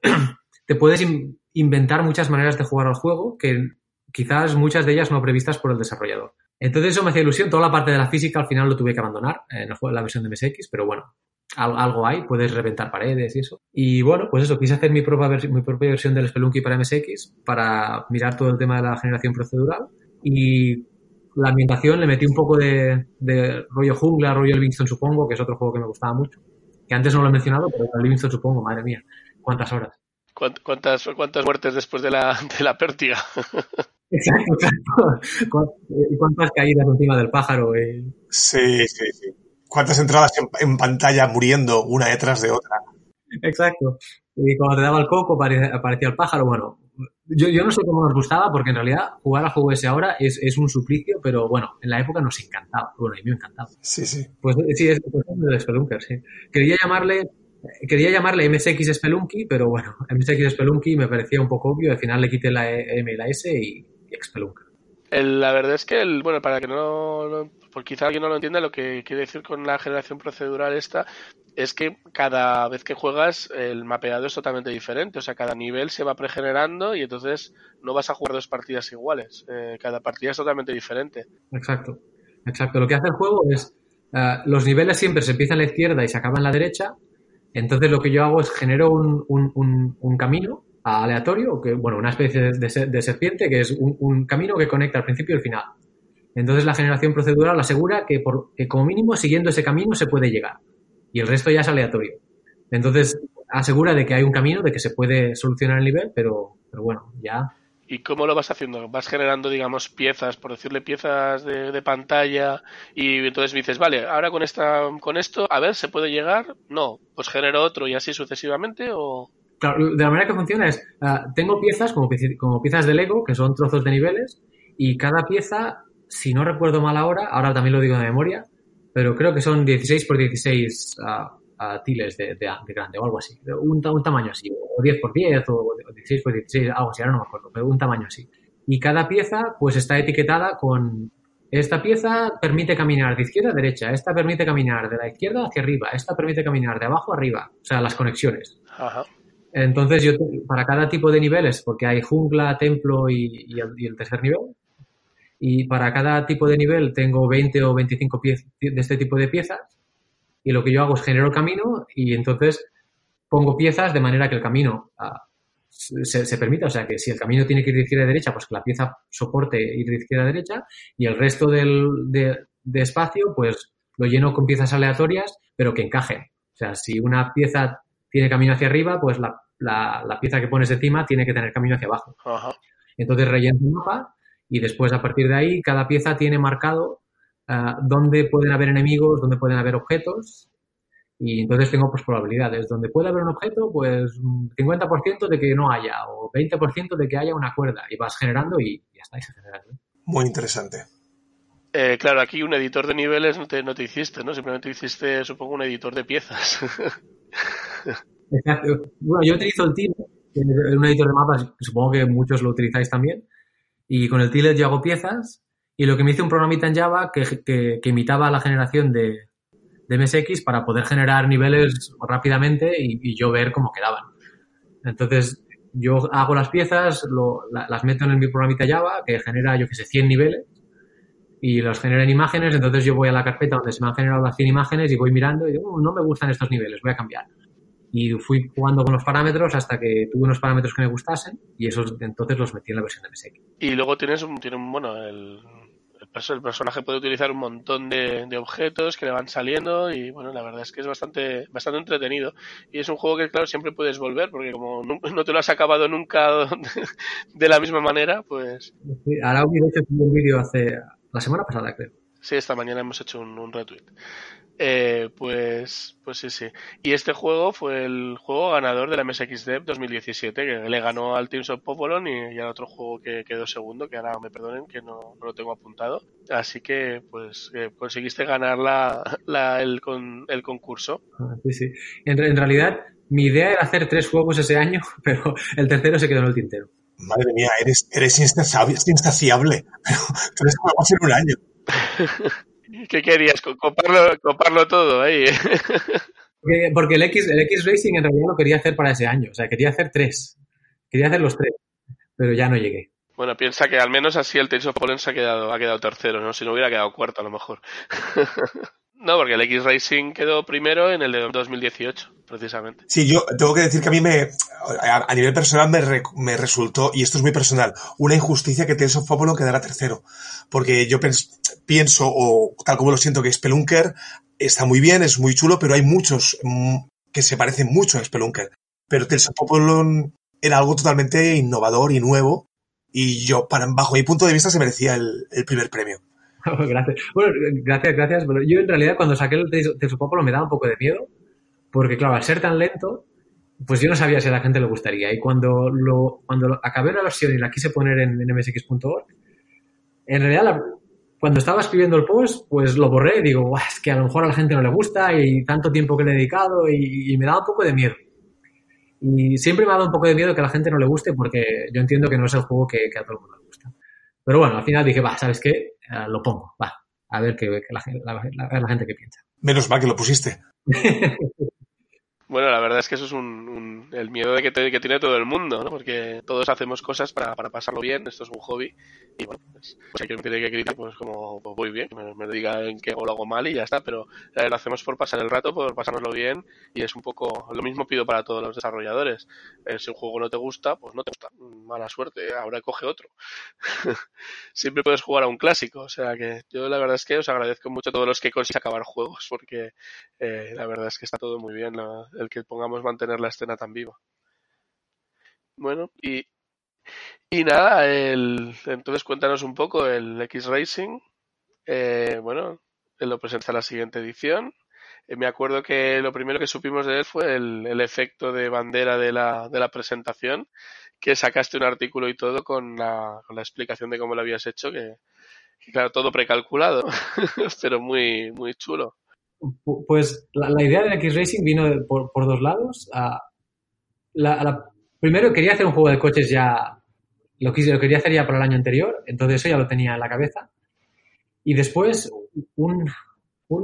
<clears throat> te puedes inventar muchas maneras de jugar al juego que quizás muchas de ellas no previstas por el desarrollador. Entonces eso me hacía ilusión. Toda la parte de la física al final lo tuve que abandonar en la versión de MSX, pero bueno, algo hay, puedes reventar paredes y eso. Y bueno, pues eso, quise hacer mi propia, mi propia versión del Spelunky para MSX para mirar todo el tema de la generación procedural y la ambientación le metí un poco de, rollo jungla, rollo Livingston supongo, que es otro juego que me gustaba mucho. Que antes no lo he mencionado, pero el Livingston supongo, madre mía, cuántas horas. ¿Cuántas, cuántas muertes después de la, de la pértiga? <laughs> Exacto, exacto. ¿Y cuántas caídas encima del pájaro? Eh? Sí, sí, sí. ¿Cuántas entradas en, pantalla muriendo una detrás de otra? Exacto. Y cuando te daba el coco aparecía el pájaro. Bueno, yo, yo no sé cómo nos gustaba, porque en realidad jugar a juego ese ahora es, es un suplicio, pero bueno, en la época nos encantaba. Bueno, a mí me encantaba. Sí, sí. Pues sí, es el Spelunker, sí. Quería llamarle, quería llamarle MSX Spelunky, pero bueno, <laughs> MSX Spelunky me parecía un poco obvio, al final le quité la e, M y la S y, y Spelunker. la verdad es que, el, bueno, para que no, por quizá alguien no lo entienda, lo que quiere decir con la generación procedural esta es que cada vez que juegas el mapeado es totalmente diferente, o sea, cada nivel se va pregenerando y entonces no vas a jugar dos partidas iguales, eh, cada partida es totalmente diferente. Exacto, exacto. Lo que hace el juego es, eh, los niveles siempre se empiezan a la izquierda y se acaban en la derecha, entonces lo que yo hago es genero un, un, un, camino aleatorio, que, bueno, una especie de, serpiente, que es un, camino que conecta al principio y el final. Entonces la generación procedural asegura que, por, que como mínimo siguiendo ese camino se puede llegar y el resto ya es aleatorio. Entonces, asegura de que hay un camino, de que se puede solucionar el nivel, pero, pero bueno, ya. ¿Y cómo lo vas haciendo? ¿Vas generando, digamos, piezas, por decirle piezas de, pantalla? Y entonces dices, vale, ahora con, esta, con esto, a ver, ¿se puede llegar? No, pues genero otro y así sucesivamente o... Claro, de la manera que funciona es, ah, tengo piezas como, como piezas de Lego, que son trozos de niveles, y cada pieza, si no recuerdo mal ahora, ahora también lo digo de memoria, pero creo que son 16 por 16 uh, tiles de, de, grande o algo así, un, un, tamaño así, o 10 por 10 o 16 por 16, algo así, ahora no me acuerdo, pero un tamaño así. Y cada pieza pues está etiquetada con esta pieza permite caminar de izquierda a derecha, esta permite caminar de la izquierda hacia arriba, esta permite caminar de abajo a arriba, o sea, las conexiones. Ajá. Entonces, yo para cada tipo de niveles, porque hay jungla, templo y, y, el, y el tercer nivel, y para cada tipo de nivel tengo 20 o 25 de este tipo de piezas y lo que yo hago es genero el camino y entonces pongo piezas de manera que el camino ah, se, se, permita, o sea que si el camino tiene que ir de izquierda a derecha, pues que la pieza soporte ir de izquierda a derecha y el resto del, de, espacio pues lo lleno con piezas aleatorias pero que encajen. O sea, si una pieza tiene camino hacia arriba, pues la, la, pieza que pones encima tiene que tener camino hacia abajo. Entonces relleno el mapa y después a partir de ahí cada pieza tiene marcado uh, dónde pueden haber enemigos, dónde pueden haber objetos y entonces tengo pues probabilidades. Donde puede haber un objeto, pues 50% de que no haya o 20% de que haya una cuerda y vas generando y ya está, y se genera. Muy interesante. Eh, claro, aquí un editor de niveles no te, no te hiciste, ¿no? Simplemente hiciste, supongo, un editor de piezas. <laughs> Exacto. Bueno, yo utilizo el es un editor de mapas, supongo que muchos lo utilizáis también. Y con el Tilet yo hago piezas y lo que me hice un programita en Java que, que, imitaba la generación de, de, MSX para poder generar niveles rápidamente y, yo ver cómo quedaban. Entonces, yo hago las piezas, lo, la, las meto en mi programita Java que genera, yo que sé, 100 niveles y los genera en imágenes, entonces yo voy a la carpeta donde se me han generado las 100 imágenes y voy mirando y digo, oh, no me gustan estos niveles, voy a cambiar. Y fui jugando con los parámetros hasta que tuve unos parámetros que me gustasen y esos entonces los metí en la versión de MSX. Y luego tienes un, tiene un bueno, el, el personaje puede utilizar un montón de, de, objetos que le van saliendo y bueno, la verdad es que es bastante, bastante entretenido. Y es un juego que claro, siempre puedes volver porque como no, <laughs> no te lo has acabado nunca <laughs> de la misma manera, pues... Sí, hecho un vídeo hace la semana pasada, creo. Sí, esta mañana hemos hecho un, un retweet. Eh, pues, pues sí, sí. Y este juego fue el juego ganador de la MSX Dev 2017, que le ganó al Teams of Popolon y, y al otro juego que quedó segundo, que ahora me perdonen que no, no lo tengo apuntado. Así que, pues, eh, conseguiste ganar la, la, el, con, el concurso. Ah, sí, sí. En, en realidad, mi idea era hacer tres juegos ese año, <laughs> pero el tercero se quedó en el tintero. Madre mía, eres, eres insaciable, insaciable. Tres juegos en un año. <laughs> ¿Qué querías? Coparlo, coparlo todo ahí. Porque, porque, el, X, el X Racing en realidad lo quería hacer para ese año. O sea, quería hacer tres. Quería hacer los tres. Pero ya no llegué. Bueno, piensa que al menos así el Tales of Polen se ha quedado, ha quedado tercero, ¿no? Si no hubiera quedado cuarto a lo mejor. <laughs> no, porque el X Racing quedó primero en el de 2018, precisamente. Sí, yo tengo que decir que a mí me, a, a nivel personal me, re, me, resultó, y esto es muy personal, una injusticia que Tales of Popolo quedara tercero. Porque yo pens, pienso, o tal como lo siento, que Spelunker está muy bien, es muy chulo, pero hay muchos mmm, que se parecen mucho a Spelunker. Pero Tales of Popolo era algo totalmente innovador y nuevo, y yo, para, bajo mi punto de vista, se merecía el, el primer premio. <laughs> gracias. Bueno, gracias, gracias. Pero yo en realidad cuando saqué el Tales of Popolo me daba un poco de miedo, porque claro, al ser tan lento, pues yo no sabía si a la gente le gustaría. Y cuando lo, cuando lo, acabé la versión y la quise poner en, en msx.org, en realidad la, cuando estaba escribiendo el post, pues lo borré y digo, es que a lo mejor a la gente no le gusta y tanto tiempo que le he dedicado y, y, me daba un poco de miedo. Y siempre me ha dado un poco de miedo que a la gente no le guste porque yo entiendo que no es el juego que, que a todo el mundo le gusta. Pero bueno, al final dije, va, ¿sabes qué? Uh, lo pongo, va, a ver qué la, la, la, la gente que piensa. Menos mal que lo pusiste. <laughs> Bueno, la verdad es que eso es un, un el miedo de que, te, que, tiene todo el mundo, ¿no? Porque todos hacemos cosas para, para pasarlo bien, esto es un hobby, y bueno, pues, pues hay que tiene que criticar, pues como pues voy bien, me, me diga en o lo hago mal y ya está, pero eh, lo hacemos por pasar el rato, por pasárnoslo bien, y es un poco, lo mismo pido para todos los desarrolladores. Eh, si un juego no te gusta, pues no te gusta, mala suerte, ahora coge otro. <laughs> Siempre puedes jugar a un clásico, o sea que yo la verdad es que os agradezco mucho a todos los que consiguen acabar juegos, porque eh, la verdad es que está todo muy bien, ¿no? El que pongamos mantener la escena tan viva. Bueno, y, y nada, el, entonces cuéntanos un poco el X Racing. Eh, bueno, él lo presenta en la siguiente edición. Eh, me acuerdo que lo primero que supimos de él fue el, el efecto de bandera de la, de la, presentación, que sacaste un artículo y todo con la, con la explicación de cómo lo habías hecho, que, que claro, todo precalculado, <laughs> pero muy, muy chulo. Pues la, idea del X Racing vino por, dos lados. La, la, primero quería hacer un juego de coches ya, lo, quise, lo quería hacer ya para el año anterior, entonces eso ya lo tenía en la cabeza. Y después, un,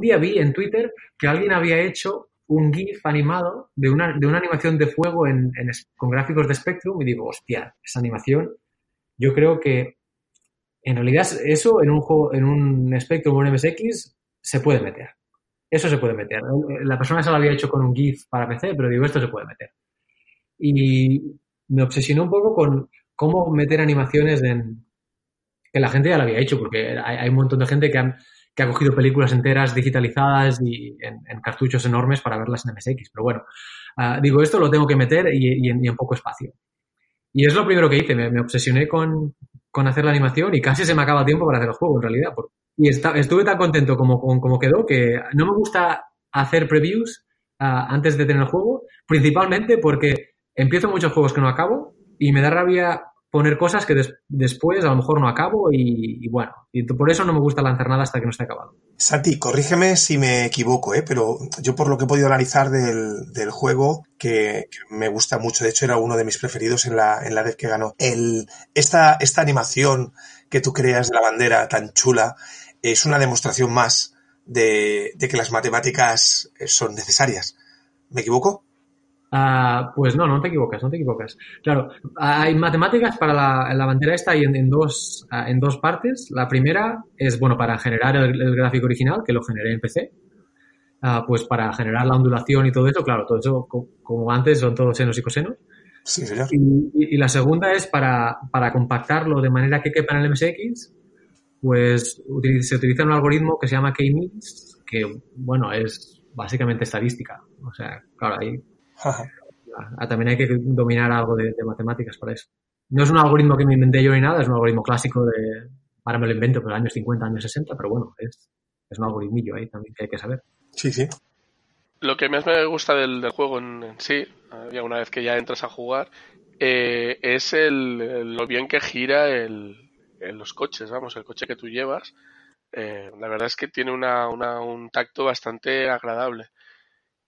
día vi en Twitter que alguien había hecho un GIF animado de una, de una animación de fuego con gráficos de Spectrum y digo, hostia, esa animación, yo creo que en realidad eso en un juego, en un Spectrum o un MSX se puede meter. Eso se puede meter. La persona se lo había hecho con un GIF para PC, pero digo, esto se puede meter. Y me obsesionó un poco con cómo meter animaciones en... que la gente ya lo había hecho, porque hay, un montón de gente que, ha cogido películas enteras digitalizadas y en, cartuchos enormes para verlas en MSX. Pero bueno, uh, digo, esto lo tengo que meter y, en, poco espacio. Y es lo primero que hice, me obsesioné con, con, hacer la animación y casi se me acaba tiempo para hacer el juego, en realidad, y está, estuve tan contento como, como, como, quedó que no me gusta hacer previews uh, antes de tener el juego, principalmente porque empiezo muchos juegos que no acabo y me da rabia poner cosas que después a lo mejor no acabo y, bueno, y por eso no me gusta lanzar nada hasta que no esté acabado. Santi, corrígeme si me equivoco, ¿eh? pero yo por lo que he podido analizar del, del juego, que, me gusta mucho, de hecho era uno de mis preferidos en la, en la vez que ganó, el, esta, esta animación que tú creas de la bandera tan chula es una demostración más de, de que las matemáticas son necesarias. ¿Me equivoco? Ah, pues no, no te equivocas, no te equivocas. Claro, hay matemáticas para la, bandera esta y en, dos, ah, en dos partes. La primera es, bueno, para generar el, gráfico original, que lo generé en PC. Ah, pues para generar la ondulación y todo eso, claro, todo eso, como antes, son todos senos y cosenos. Sí, señor. Y, la segunda es para, para compactarlo de manera que quepa en el MSX, pues se utiliza un algoritmo que se llama K-means, que, bueno, es básicamente estadística. O sea, claro, ahí Ah, también hay que dominar algo de, matemáticas para eso. No es un algoritmo que me inventé yo ni nada, es un algoritmo clásico de, ahora me lo invento, pero años 50, años 60, pero bueno, es, es un algoritmillo ahí también que hay que saber. Sí, sí. Lo que más me gusta del, juego en, sí, ya una vez que ya entras a jugar, eh, es el, lo bien que gira el, los coches, vamos, el coche que tú llevas. Eh, la verdad es que tiene una, un tacto bastante agradable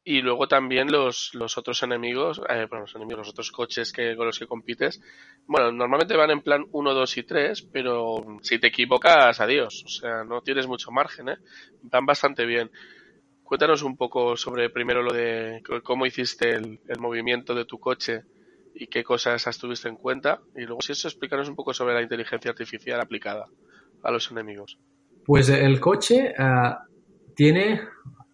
y luego también los, los otros enemigos, eh, bueno, los enemigos, los otros coches que, con los que compites, bueno, normalmente van en plan 1, 2 y 3, pero si te equivocas, adiós, o sea, no tienes mucho margen, ¿eh? Van bastante bien. Cuéntanos un poco sobre primero lo de cómo hiciste el, movimiento de tu coche y qué cosas has tuviste en cuenta, y luego si eso explícanos un poco sobre la inteligencia artificial aplicada a los enemigos. Pues el coche uh, tiene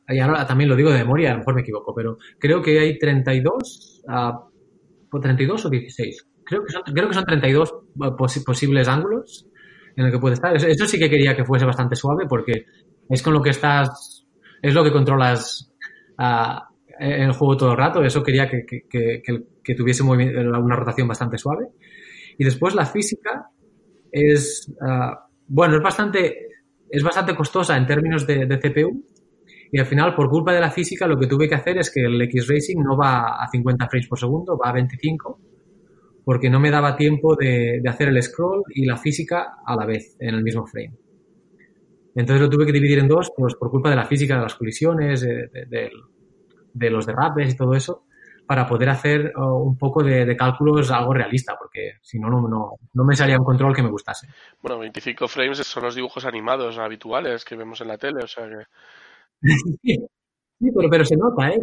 y ahora también lo digo de memoria, a lo mejor me equivoco, pero creo que hay 32, uh, 32 o 16. Creo que son, creo que son 32 ah, posibles ángulos en el que puede estar. Eso, sí que quería que fuese bastante suave porque es con lo que estás, es lo que controlas uh, el juego todo el rato. Eso quería que, que, tuviese una rotación bastante suave. Y después la física es, uh, bueno, es bastante, es bastante costosa en términos de CPU y al final, por culpa de la física, lo que tuve que hacer es que el X-Racing no va a 50 frames por segundo, va a 25, porque no me daba tiempo de, hacer el scroll y la física a la vez, en el mismo frame. Entonces lo tuve que dividir en dos, pues por culpa de la física, de las colisiones, de, los derrapes y todo eso, para poder hacer oh, un poco de, cálculos algo realista, porque si no, no, no me salía un control que me gustase. Bueno, 25 frames son los dibujos animados habituales que vemos en la tele, o sea que Sí, pero, se nota, ¿eh?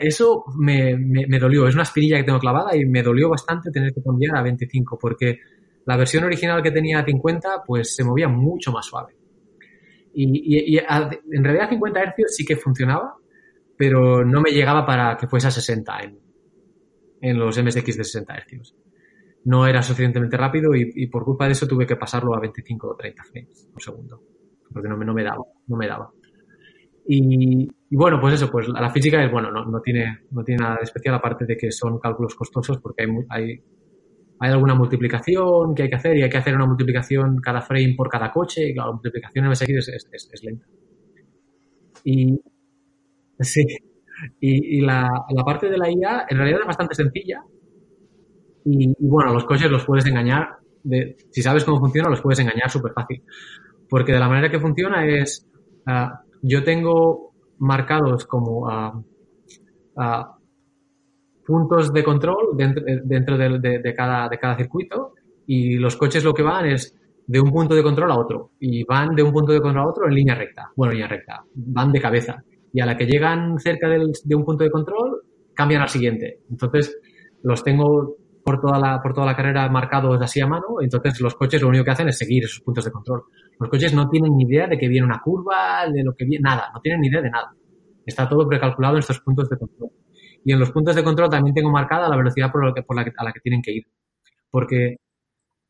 eso me, me, dolió. Es una espinilla que tengo clavada y me dolió bastante tener que cambiar a 25 porque la versión original que tenía a 50 pues se movía mucho más suave. Y, y, en realidad 50 Hz sí que funcionaba, pero no me llegaba para que fuese a 60 en, en los MSX de 60 Hz. No era suficientemente rápido y, y, por culpa de eso tuve que pasarlo a 25 o 30 frames por segundo, porque no me, no me daba, no me daba. Y, bueno, pues eso, pues la física es, bueno, no, no, tiene, no tiene nada de especial, aparte de que son cálculos costosos porque hay, hay, hay alguna multiplicación que hay que hacer y hay que hacer una multiplicación cada frame por cada coche y la multiplicación en MSX es, es, es, lenta. Y, sí, y, y la, la, parte de la IA en realidad es bastante sencilla y, bueno, los coches los puedes engañar, si sabes cómo funciona, los puedes engañar súper fácil. Porque de la manera que funciona es... Uh, yo tengo marcados como puntos de control dentro, dentro de, cada, de cada circuito y los coches lo que van es de un punto de control a otro y van de un punto de control a otro en línea recta. Bueno, línea recta, van de cabeza. Y a la que llegan cerca de un punto de control, cambian al siguiente. Entonces, los tengo por toda la, por toda la carrera marcados así a mano, entonces los coches lo único que hacen es seguir esos puntos de control. Los coches no tienen ni idea de que viene una curva, de lo que viene, nada, no tienen ni idea de nada. Está todo precalculado en estos puntos de control. Y en los puntos de control también tengo marcada la velocidad por, la que, por la que, a la que tienen que ir. Porque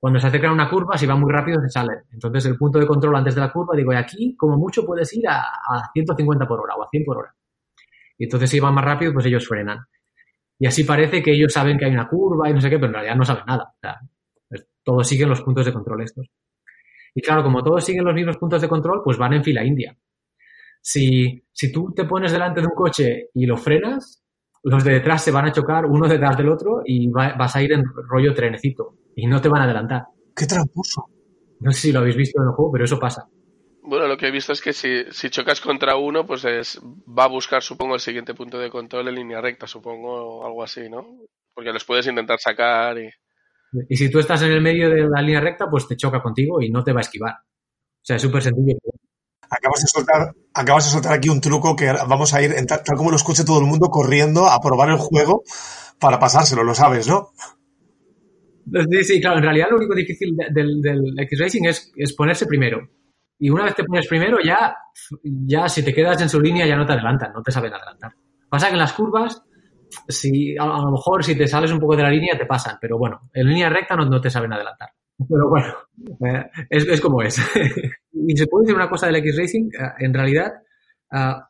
cuando se acerca una curva, si va muy rápido, se sale. Entonces, el punto de control antes de la curva, digo, y aquí, como mucho, puedes ir a, a 150 por hora o a 100 por hora. Y entonces, si van más rápido, pues ellos frenan. Y así parece que ellos saben que hay una curva y no sé qué, pero en realidad no saben nada. O sea, todos siguen los puntos de control estos. Y claro, como todos siguen los mismos puntos de control, pues van en fila india. Si, si tú te pones delante de un coche y lo frenas, los de detrás se van a chocar uno detrás del otro y vas a ir en rollo trenecito. y no te van a adelantar. ¡Qué tramposo! No sé si lo habéis visto en el juego, pero eso pasa. Bueno, lo que he visto es que si, si chocas contra uno, pues es, va a buscar, supongo, el siguiente punto de control en línea recta, supongo, o algo así, ¿no? Porque los puedes intentar sacar y... Y si tú estás en el medio de la línea recta, pues te choca contigo y no te va a esquivar. O sea, es súper sencillo. Acabas de, soltar, acabas de soltar aquí un truco que vamos a ir, tal, como lo escuche todo el mundo, corriendo a probar el juego para pasárselo, lo sabes, ¿no? Sí, sí, claro. En realidad lo único difícil del, del X-Racing es, es ponerse primero. Y una vez te pones primero, ya, ya si te quedas en su línea ya no te adelantan, no te saben adelantar. Pasa que en las curvas, si, a, lo mejor si te sales un poco de la línea te pasan, pero bueno, en línea recta no, no te saben adelantar. Pero bueno, eh, es, es, como es. <laughs> y se puede decir una cosa del X-Racing, eh, en realidad uh,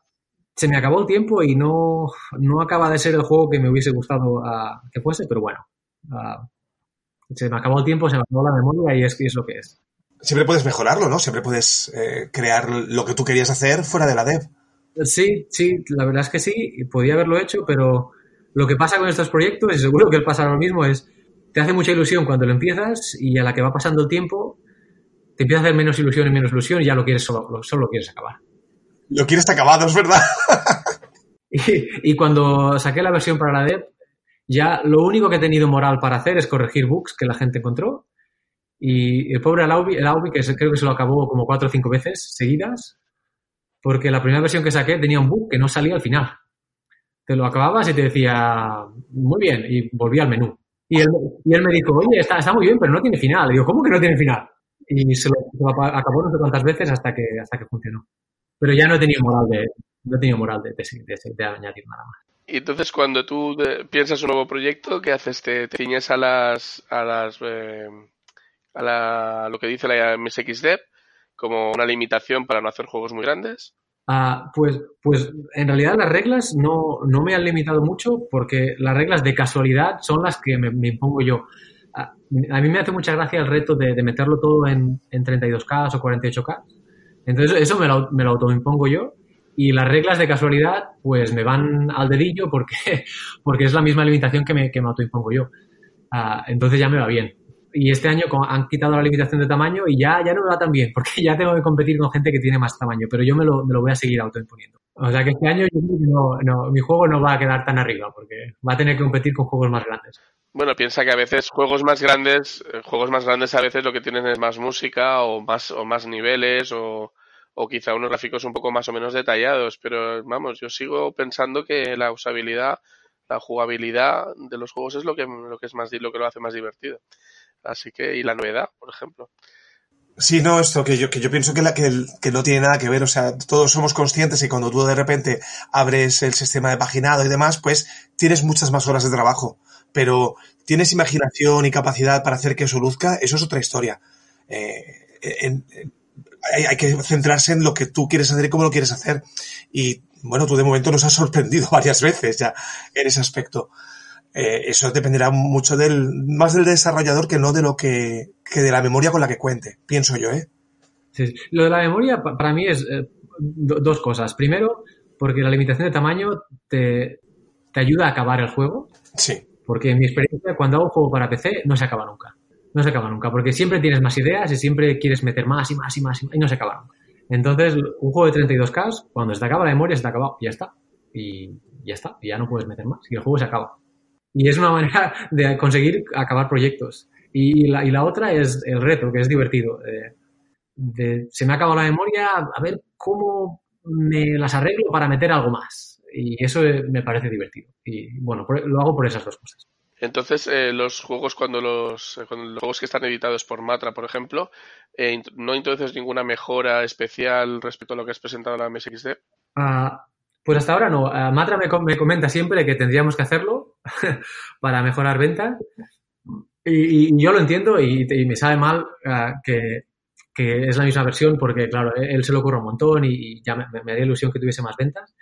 se me acabó el tiempo y no, no acaba de ser el juego que me hubiese gustado uh, que fuese, pero bueno, uh, se me acabó el tiempo, se me acabó la memoria y es, y es lo que es siempre puedes mejorarlo, ¿no? Siempre puedes eh, crear lo que tú querías hacer fuera de la dev. Sí, sí, la verdad es que sí, podía haberlo hecho, pero lo que pasa con estos proyectos, y seguro que él pasa lo mismo, es te hace mucha ilusión cuando lo empiezas y a la que va pasando el tiempo te empieza a hacer menos ilusión y menos ilusión y ya lo quieres solo, solo lo quieres acabar. Lo quieres acabado, es verdad. <laughs> y, y, cuando saqué la versión para la dev, ya lo único que he tenido moral para hacer es corregir bugs que la gente encontró y el pobre Alaubi, el Alaubi, que creo que se lo acabó como cuatro o cinco veces seguidas, porque la primera versión que saqué tenía un bug que no salía al final. Te lo acababas y te decía, muy bien, y volvía al menú. Y él, y él me dijo, oye, está, está, muy bien, pero no tiene final. Y digo, ¿cómo que no tiene final? Y se lo, se lo, acabó no sé cuántas veces hasta que, hasta que funcionó. Pero ya no he tenido moral de, no he tenido moral de, de, de, de añadir nada más. Y entonces cuando tú piensas un nuevo proyecto, ¿qué haces? ¿Te, te ciñes a las, a las eh, a, la, a lo que dice la MSXDev como una limitación para no hacer juegos muy grandes? Uh, pues, pues en realidad las reglas no, no, me han limitado mucho porque las reglas de casualidad son las que me, me impongo yo. Uh, a mí me hace mucha gracia el reto de, de meterlo todo en, en 32K o 48K. Entonces eso me lo, me lo autoimpongo yo y las reglas de casualidad pues me van al dedillo porque, <laughs> porque es la misma limitación que me, que me autoimpongo yo. Uh, entonces ya me va bien y este año han quitado la limitación de tamaño y ya, ya no me va tan bien, <laughs> porque ya tengo que competir con gente que tiene más tamaño, pero yo me lo, me lo voy a seguir autoimponiendo. O sea que este año yo no, no, mi juego no va a quedar tan arriba, porque va a tener que competir con juegos más grandes. Bueno, piensa que a veces juegos más grandes, eh, juegos más grandes a veces lo que tienen es más música o más, o más niveles o, o quizá unos gráficos un poco más o menos detallados, pero vamos, yo sigo pensando que la usabilidad, la jugabilidad de los juegos es lo que, lo que es más, lo que lo hace más divertido. Así que, y la novedad, por ejemplo. Sí, no, esto que yo, que yo pienso que, la, que, que, no tiene nada que ver, o sea, todos somos conscientes y cuando tú de repente abres el sistema de paginado y demás, pues tienes muchas más horas de trabajo, pero tienes imaginación y capacidad para hacer que eso luzca, eso es otra historia. Eh, en, en, hay, hay, que centrarse en lo que tú quieres hacer y cómo lo quieres hacer. Y bueno, tú de momento nos has sorprendido <laughs> varias veces ya en ese aspecto eh, eso dependerá mucho del, más del desarrollador que no de lo que, que de la memoria con la que cuente, pienso yo, ¿eh? Sí, lo de la memoria para mí es eh, dos cosas. Primero, porque la limitación de tamaño te, te ayuda a acabar el juego. Sí. Porque en mi experiencia, cuando hago un juego para PC, no se acaba nunca. No se acaba nunca, porque siempre tienes más ideas y siempre quieres meter más y más y más y, más, y no se acaba nunca. Entonces, un juego de 32K, cuando se te acaba la memoria, se te acaba y ya está. Y ya está, y ya no puedes meter más. Y el juego se acaba. Y es una manera <laughs> de conseguir acabar proyectos. Y la, y la otra es el reto, que es divertido. De, se me ha acabado la memoria, a ver cómo me las arreglo para meter algo más. Y eso me parece divertido. Y bueno, lo hago por esas dos cosas. Entonces, eh, los juegos, cuando los, cuando los juegos que están editados por Matra, por ejemplo, eh, ¿no introduces ninguna mejora especial respecto a lo que has presentado en la MSXD? Uh, pues hasta ahora no. Uh, Matra me, me, comenta siempre que tendríamos que hacerlo <laughs> para mejorar ventas. Y, yo lo entiendo y, me sabe mal uh, que, que, es la misma versión porque, claro, él se lo ocurre un montón y, ya me, me da ilusión que tuviese más ventas.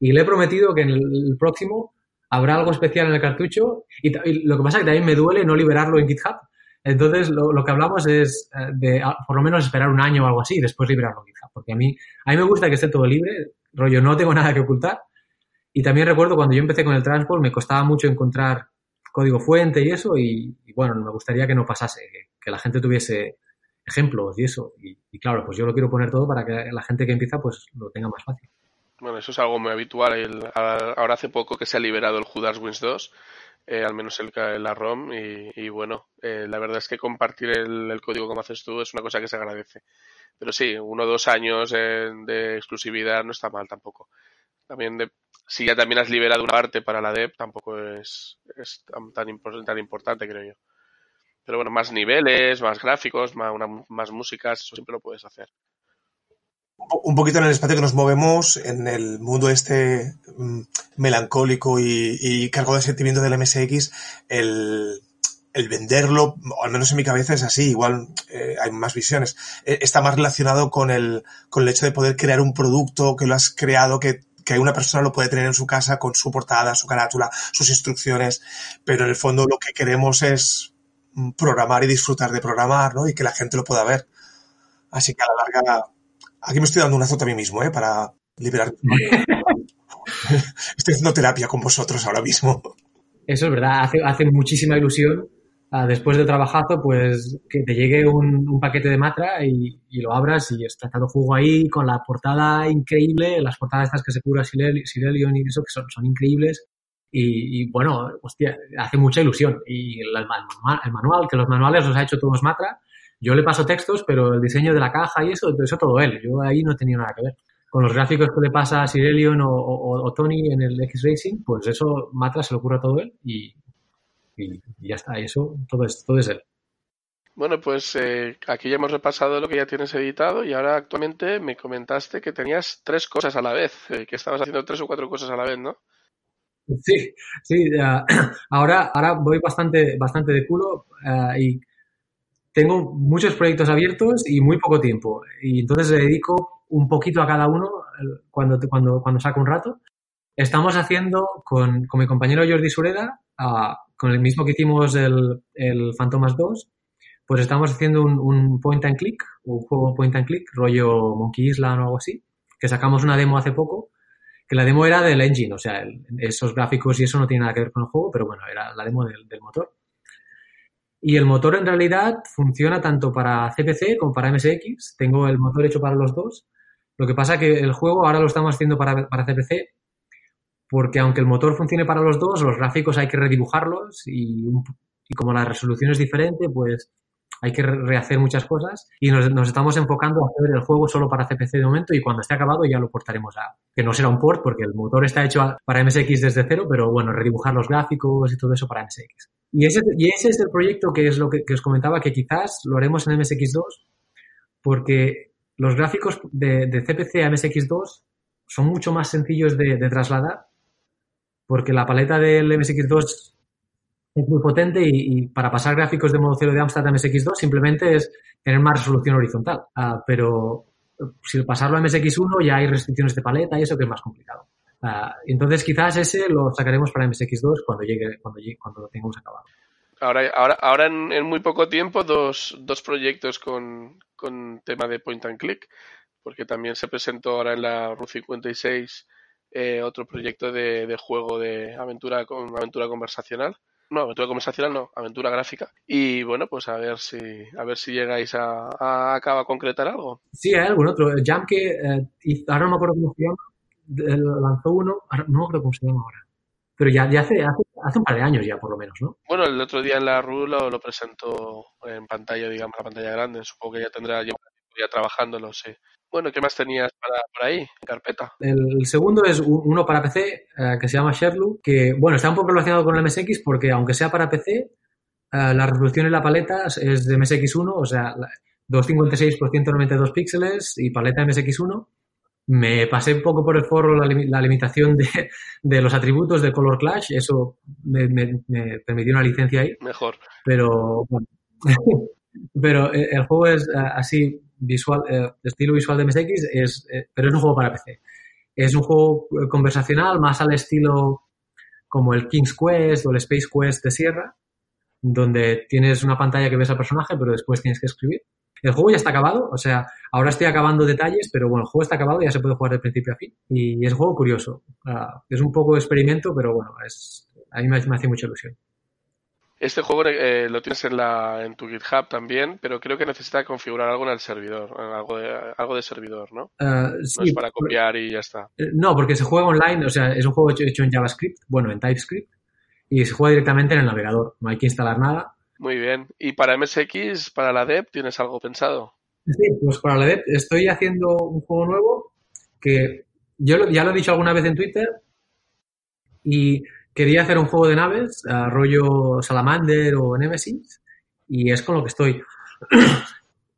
Y le he prometido que en el, próximo habrá algo especial en el cartucho y, lo que pasa es que también me duele no liberarlo en GitHub. Entonces, lo, lo que hablamos es uh, de por lo menos esperar un año o algo así y después liberarlo en GitHub. Porque a mí, a mí me gusta que esté todo libre, rollo, no tengo nada que ocultar. Y también recuerdo cuando yo empecé con el transport, me costaba mucho encontrar código fuente y eso, y, bueno, me gustaría que no pasase, que, la gente tuviese ejemplos y eso. Y, claro, pues yo lo quiero poner todo para que la gente que empieza pues lo tenga más fácil. Bueno, eso es algo muy habitual. ahora hace poco que se ha liberado el Judas Wins 2, eh, al menos el, la ROM, y, bueno, eh, la verdad es que compartir el, código como haces tú es una cosa que se agradece. Pero sí, uno o dos años de exclusividad no está mal tampoco. También de, si ya también has liberado una parte para la dev, tampoco es, tan, tan, importante, creo yo. Pero bueno, más niveles, más gráficos, más, más músicas, eso siempre lo puedes hacer. Un poquito en el espacio que nos movemos, en el mundo este mm, melancólico y, cargado de sentimiento del MSX, el, venderlo, al menos en mi cabeza es así, igual eh, hay más visiones, eh, está más relacionado con el, con el hecho de poder crear un producto que lo has creado, que que una persona lo puede tener en su casa con su portada, su carátula, sus instrucciones, pero en el fondo lo que queremos es programar y disfrutar de programar, ¿no? Y que la gente lo pueda ver. Así que a la larga, aquí me estoy dando un azote a mí mismo, ¿eh? Para liberar. <laughs> estoy haciendo terapia con vosotros ahora mismo. Eso es verdad, hace, hace muchísima ilusión después de trabajazo, pues que te llegue un, paquete de Matra y, lo abras y estás dando juego ahí con la portada increíble, las portadas estas que se cura Sirelion y eso, que son, son increíbles. Y, bueno, hostia, hace mucha ilusión. Y el, manual, que los manuales los ha hecho todos Matra. Yo le paso textos, pero el diseño de la caja y eso, eso todo él. Yo ahí no tenido nada que ver. Con los gráficos que le pasa a Sirelion o, o, Tony en el X-Racing, pues eso Matra se lo ocurre todo él y, y, ya está, eso, todo es, todo es él. Bueno, pues eh, aquí ya hemos repasado lo que ya tienes editado y ahora actualmente me comentaste que tenías tres cosas a la vez, eh, que estabas haciendo tres o cuatro cosas a la vez, ¿no? Sí, sí, <clears throat> ahora, ahora voy bastante, bastante de culo eh, y tengo muchos proyectos abiertos y muy poco tiempo. Y entonces le dedico un poquito a cada uno cuando, cuando, cuando saco un rato. Estamos haciendo con, con mi compañero Jordi Sureda con el mismo que hicimos el, el Fantomas 2, pues estamos haciendo un, point and click, un juego point and click, rollo Monkey Island o algo así, que sacamos una demo hace poco, que la demo era del engine, o sea, esos gráficos y eso no tiene nada que ver con el juego, pero bueno, era la demo del, del motor. Y el motor en realidad funciona tanto para CPC como para MSX. Tengo el motor hecho para los dos. Lo que pasa que el juego ahora lo estamos haciendo para, para CPC porque aunque el motor funcione para los dos, los gráficos hay que redibujarlos y, como la resolución es diferente, pues hay que rehacer muchas cosas y nos, estamos enfocando a hacer el juego solo para CPC de momento y cuando esté acabado ya lo portaremos a... que no será un port porque el motor está hecho para MSX desde cero, pero bueno, redibujar los gráficos y todo eso para MSX. Y ese, y ese es el proyecto que es lo que, os comentaba, que quizás lo haremos en MSX2 porque los gráficos de, CPC a MSX2 son mucho más sencillos de trasladar porque la paleta del MSX2 es muy potente y, para pasar gráficos de modo cero de Amstrad a MSX2 simplemente es tener más resolución horizontal. Ah, pero si pasarlo a MSX1 ya hay restricciones de paleta y eso que es más complicado. Ah, entonces quizás ese lo sacaremos para MSX2 cuando llegue, cuando, cuando lo tengamos acabado. Ahora, ahora, ahora en, muy poco tiempo dos, dos proyectos con, con tema de point and click, porque también se presentó ahora en la RU 56 eh, otro proyecto de, juego de aventura con aventura conversacional. No, aventura conversacional no, aventura gráfica. Y bueno, pues a ver si a ver si llegáis a, a, a concretar algo. Sí, hay algún otro. Jam que eh, ahora no me acuerdo cómo se llama, lanzó uno, no me acuerdo cómo se llama ahora. Pero ya, ya hace, hace, un par de años ya, por lo menos, ¿no? Bueno, el otro día en la RU lo, presentó en pantalla, digamos, la pantalla grande. Supongo que ya tendrá ya trabajándolo, sí. Bueno, ¿qué más tenías para, por ahí, en carpeta? El segundo es uno para PC eh, que se llama Sherlock, que, bueno, está un poco relacionado con el MSX porque aunque sea para PC, eh, la resolución en la paleta es de MSX1, o sea, 256 por 192 píxeles y paleta MSX1. Me pasé un poco por el foro la, limitación de, los atributos de Color Clash, eso me, permitió una licencia ahí. Mejor. Pero, bueno, <laughs> pero eh, el juego es así visual, eh, estilo visual de MSX, es, eh, pero es un juego para PC. Es un juego eh, conversacional más al estilo como el King's Quest o el Space Quest de Sierra, donde tienes una pantalla que ves al personaje, pero después tienes que escribir. El juego ya está acabado, o sea, ahora estoy acabando detalles, pero bueno, el juego está acabado ya se puede jugar de principio a fin. Y es un juego curioso. Ah, es un poco experimento, pero bueno, es, a mí me hace mucha ilusión. Este juego eh, lo tienes en, la, en tu GitHub también, pero creo que necesita configurar algo en el servidor, algo de, algo de servidor, ¿no? Uh, sí, no es para copiar y ya está. Eh, no, porque se juega online, o sea, es un juego hecho, hecho en JavaScript, bueno, en TypeScript, y se juega directamente en el navegador, no hay que instalar nada. Muy bien. ¿Y para MSX, para la DEP, tienes algo pensado? Sí, pues para la DEP estoy haciendo un juego nuevo que yo ya lo he dicho alguna vez en Twitter y quería hacer un juego de naves, uh, rollo Salamander o Nemesis, y es con lo que estoy.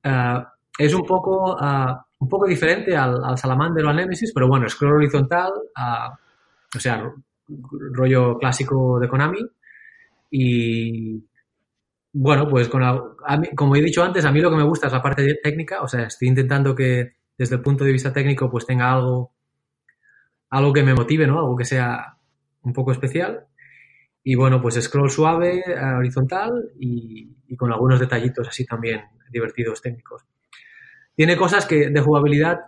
uh, <clears throat> es un poco, uh, un poco diferente al, al, Salamander o al Nemesis, pero bueno, scroll horizontal, o sea, rollo clásico de Konami. Y bueno, pues con la, mí, como he dicho antes, a mí lo que me gusta es la parte técnica, o sea, estoy intentando que desde el punto de vista técnico pues tenga algo, algo que me motive, ¿no? Algo que sea un poco especial. Y bueno, pues scroll suave, horizontal y, y, con algunos detallitos así también divertidos técnicos. Tiene cosas que de jugabilidad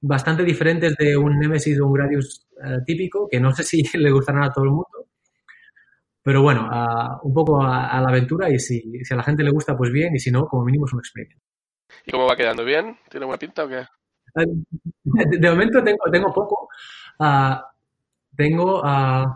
bastante diferentes de un Nemesis o un Gradius uh, típico, que no sé si <laughs> le gustarán a todo el mundo. Pero bueno, uh, un poco a, a, la aventura y si, si a la gente le gusta, pues bien, y si no, como mínimo es un experiencia. ¿Y cómo va quedando? ¿Bien? ¿Tiene buena pinta o qué? De, <laughs> de momento tengo, tengo poco. Tengo. Uh,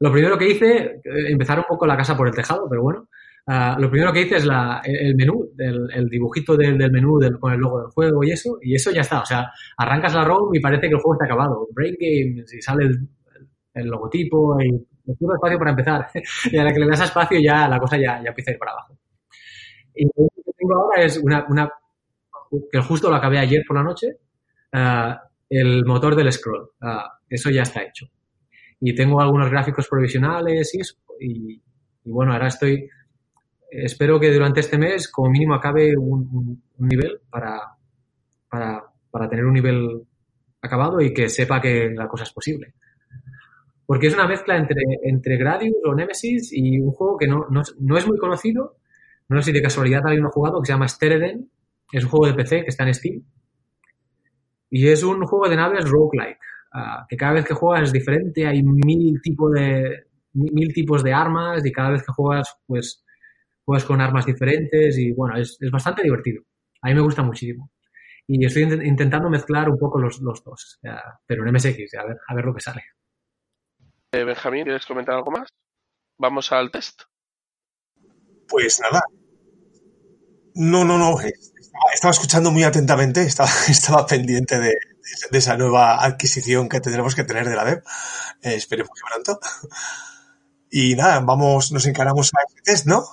lo primero que hice, empezar un poco la casa por el tejado, pero bueno. Uh, lo primero que hice es el menú, el, dibujito del, menú del, con el logo del juego y eso, y eso ya está. O sea, arrancas la ROM y parece que el juego está acabado. Break Games y sale el, logotipo y puro espacio para empezar. <laughs> y a la que le das espacio ya la cosa ya, ya empieza a ir para abajo. Y lo que tengo ahora es una, una que justo lo acabé ayer por la noche, uh, el motor del scroll. Eso ya está hecho. Y tengo algunos gráficos provisionales y bueno, ahora estoy. Espero que durante este mes, como mínimo, acabe un, nivel para, para, para, tener un nivel acabado y que sepa que la cosa es posible. Porque es una mezcla entre, entre Gradius o Nemesis y un juego que no, no, no es muy conocido. No sé si de casualidad alguien ha jugado, que se llama Stereden. Es un juego de PC que está en Steam. Y es un juego de naves roguelike uh, que cada vez que juegas es diferente, hay mil, tipo de, mil tipos de armas y cada vez que juegas, pues, juegas con armas diferentes y bueno, es, es bastante divertido. A mí me gusta muchísimo. Y estoy int intentando mezclar un poco los, los dos, uh, pero en MSX, a ver, a ver lo que sale. Eh, Benjamín, ¿quieres comentar algo más? Vamos al test. Pues nada. No, no, no. Estaba escuchando muy atentamente, <laughs> estaba, pendiente de, esa nueva adquisición que tendremos que tener de la web. Eh, esperemos que pronto. Y nada, vamos, nos encaramos a este test, ¿no?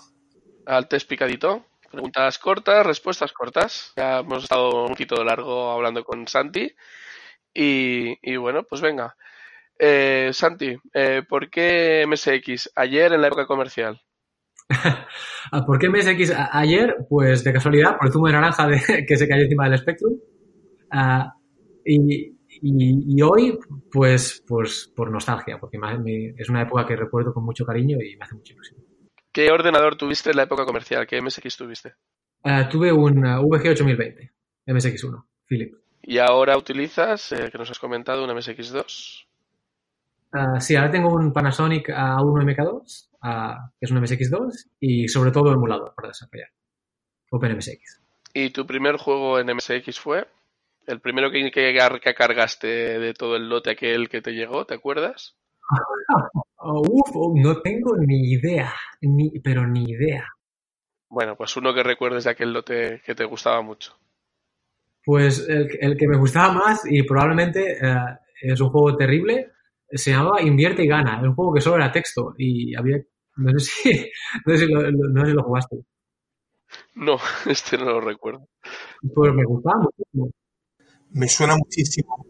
Al test picadito. Preguntas cortas, respuestas cortas. Ya hemos estado un poquito largo hablando con Santi. Y, bueno, pues venga. Eh, Santi, eh, ¿por qué MSX ayer en la época comercial? <laughs> ¿Por qué MSX ayer? Pues de casualidad, por el zumo de naranja de, <laughs> que se cayó encima del Spectrum. Uh, y, y, y, hoy, pues, pues por nostalgia, porque es una época que recuerdo con mucho cariño y me hace mucha ilusión. ¿Qué ordenador tuviste en la época comercial? ¿Qué MSX tuviste? Uh, tuve un uh, VG 8020, MSX1, Philip. ¿Y ahora utilizas, eh, que nos has comentado, un MSX2? Uh, sí, ahora tengo un Panasonic A1 MK2, que es un MSX2, y sobre todo emulador para desarrollar. OpenMSX. ¿Y tu primer juego en MSX fue? ¿El primero que, que, que cargaste de todo el lote aquel que te llegó, te acuerdas? <laughs> Oh, uf, no tengo ni idea, ni, pero ni idea. Bueno, pues uno que recuerdes de aquel lote que te gustaba mucho. Pues el, el que me gustaba más y probablemente uh, es un juego terrible, se llamaba Invierte y Gana, es un juego que solo era texto y había, no sé si, <laughs> no sé si lo, no sé si lo jugaste. No, <laughs> este no lo recuerdo. Pues me gustaba muchísimo. Me suena muchísimo.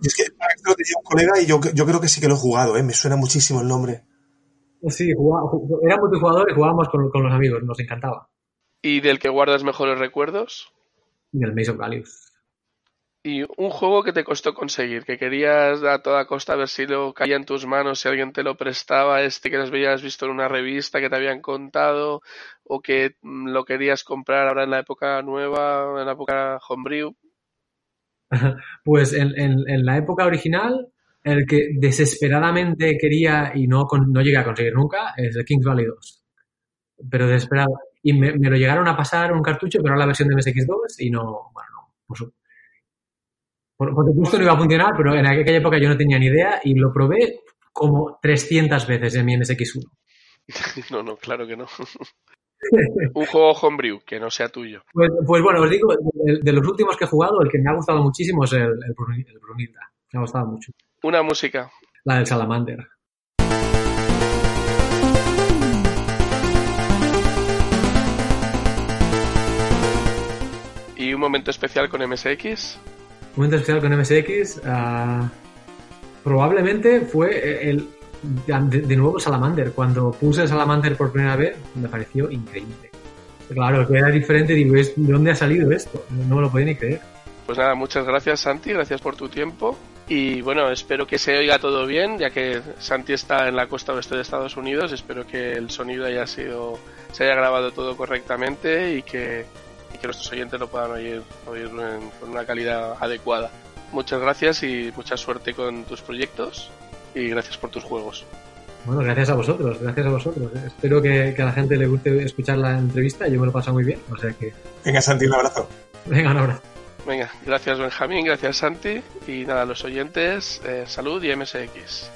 Y es que lo tenía un colega y yo, yo creo que sí que lo he jugado, ¿eh? me suena muchísimo el nombre. Sí, jugaba, era multijugador y jugábamos con, con, los amigos, nos encantaba. ¿Y del que guardas mejores recuerdos? Del Maze of Galius. Y un juego que te costó conseguir, que querías a toda costa ver si lo caía en tus manos, si alguien te lo prestaba, este que nos habías visto en una revista que te habían contado, o que lo querías comprar ahora en la época nueva, en la época homebrew. <laughs> Pues en, en, la época original el que desesperadamente quería y no, no llegué a conseguir nunca es el Kings Valley 2. Pero desesperado. Y me, lo llegaron a pasar un cartucho, pero era la versión de MSX2 y no, bueno, no. Su- por, por supuesto no iba a funcionar, pero en aquella época yo no tenía ni idea y lo probé como 300 veces en mi MSX1. <laughs> No, no, claro que no. <laughs> Un juego homebrew que no sea tuyo. Pues, pues bueno, os digo, de, de los últimos que he jugado, el que me ha gustado muchísimo es el, el, Brunil- el Brunilda. Me ha gustado mucho. Una música. La del Salamander. Y un momento especial con MSX. Momento especial con MSX. ah, probablemente fue el, de, nuevo Salamander. Cuando puse Salamander por primera vez, me pareció increíble. Claro, que era diferente, digo, ¿es- ¿de dónde ha salido esto? No me lo podía ni creer. Pues nada, muchas gracias Santi, gracias por tu tiempo. Y bueno, espero que se oiga todo bien, ya que Santi está en la costa oeste de Estados Unidos. Espero que el sonido haya sido, se haya grabado todo correctamente y que, que nuestros oyentes lo puedan oír, en- con una calidad adecuada. Muchas gracias y mucha suerte con tus proyectos y gracias por tus juegos. Bueno, gracias a vosotros, gracias a vosotros. Espero que, que a la gente le guste escuchar la entrevista. Yo me lo he pasado muy bien. O sea que, Venga, Santi, un abrazo. venga, un abrazo. Venga, gracias Benjamín, gracias Santi y nada, los oyentes, eh, salud y MSX.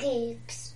Conexión MSX.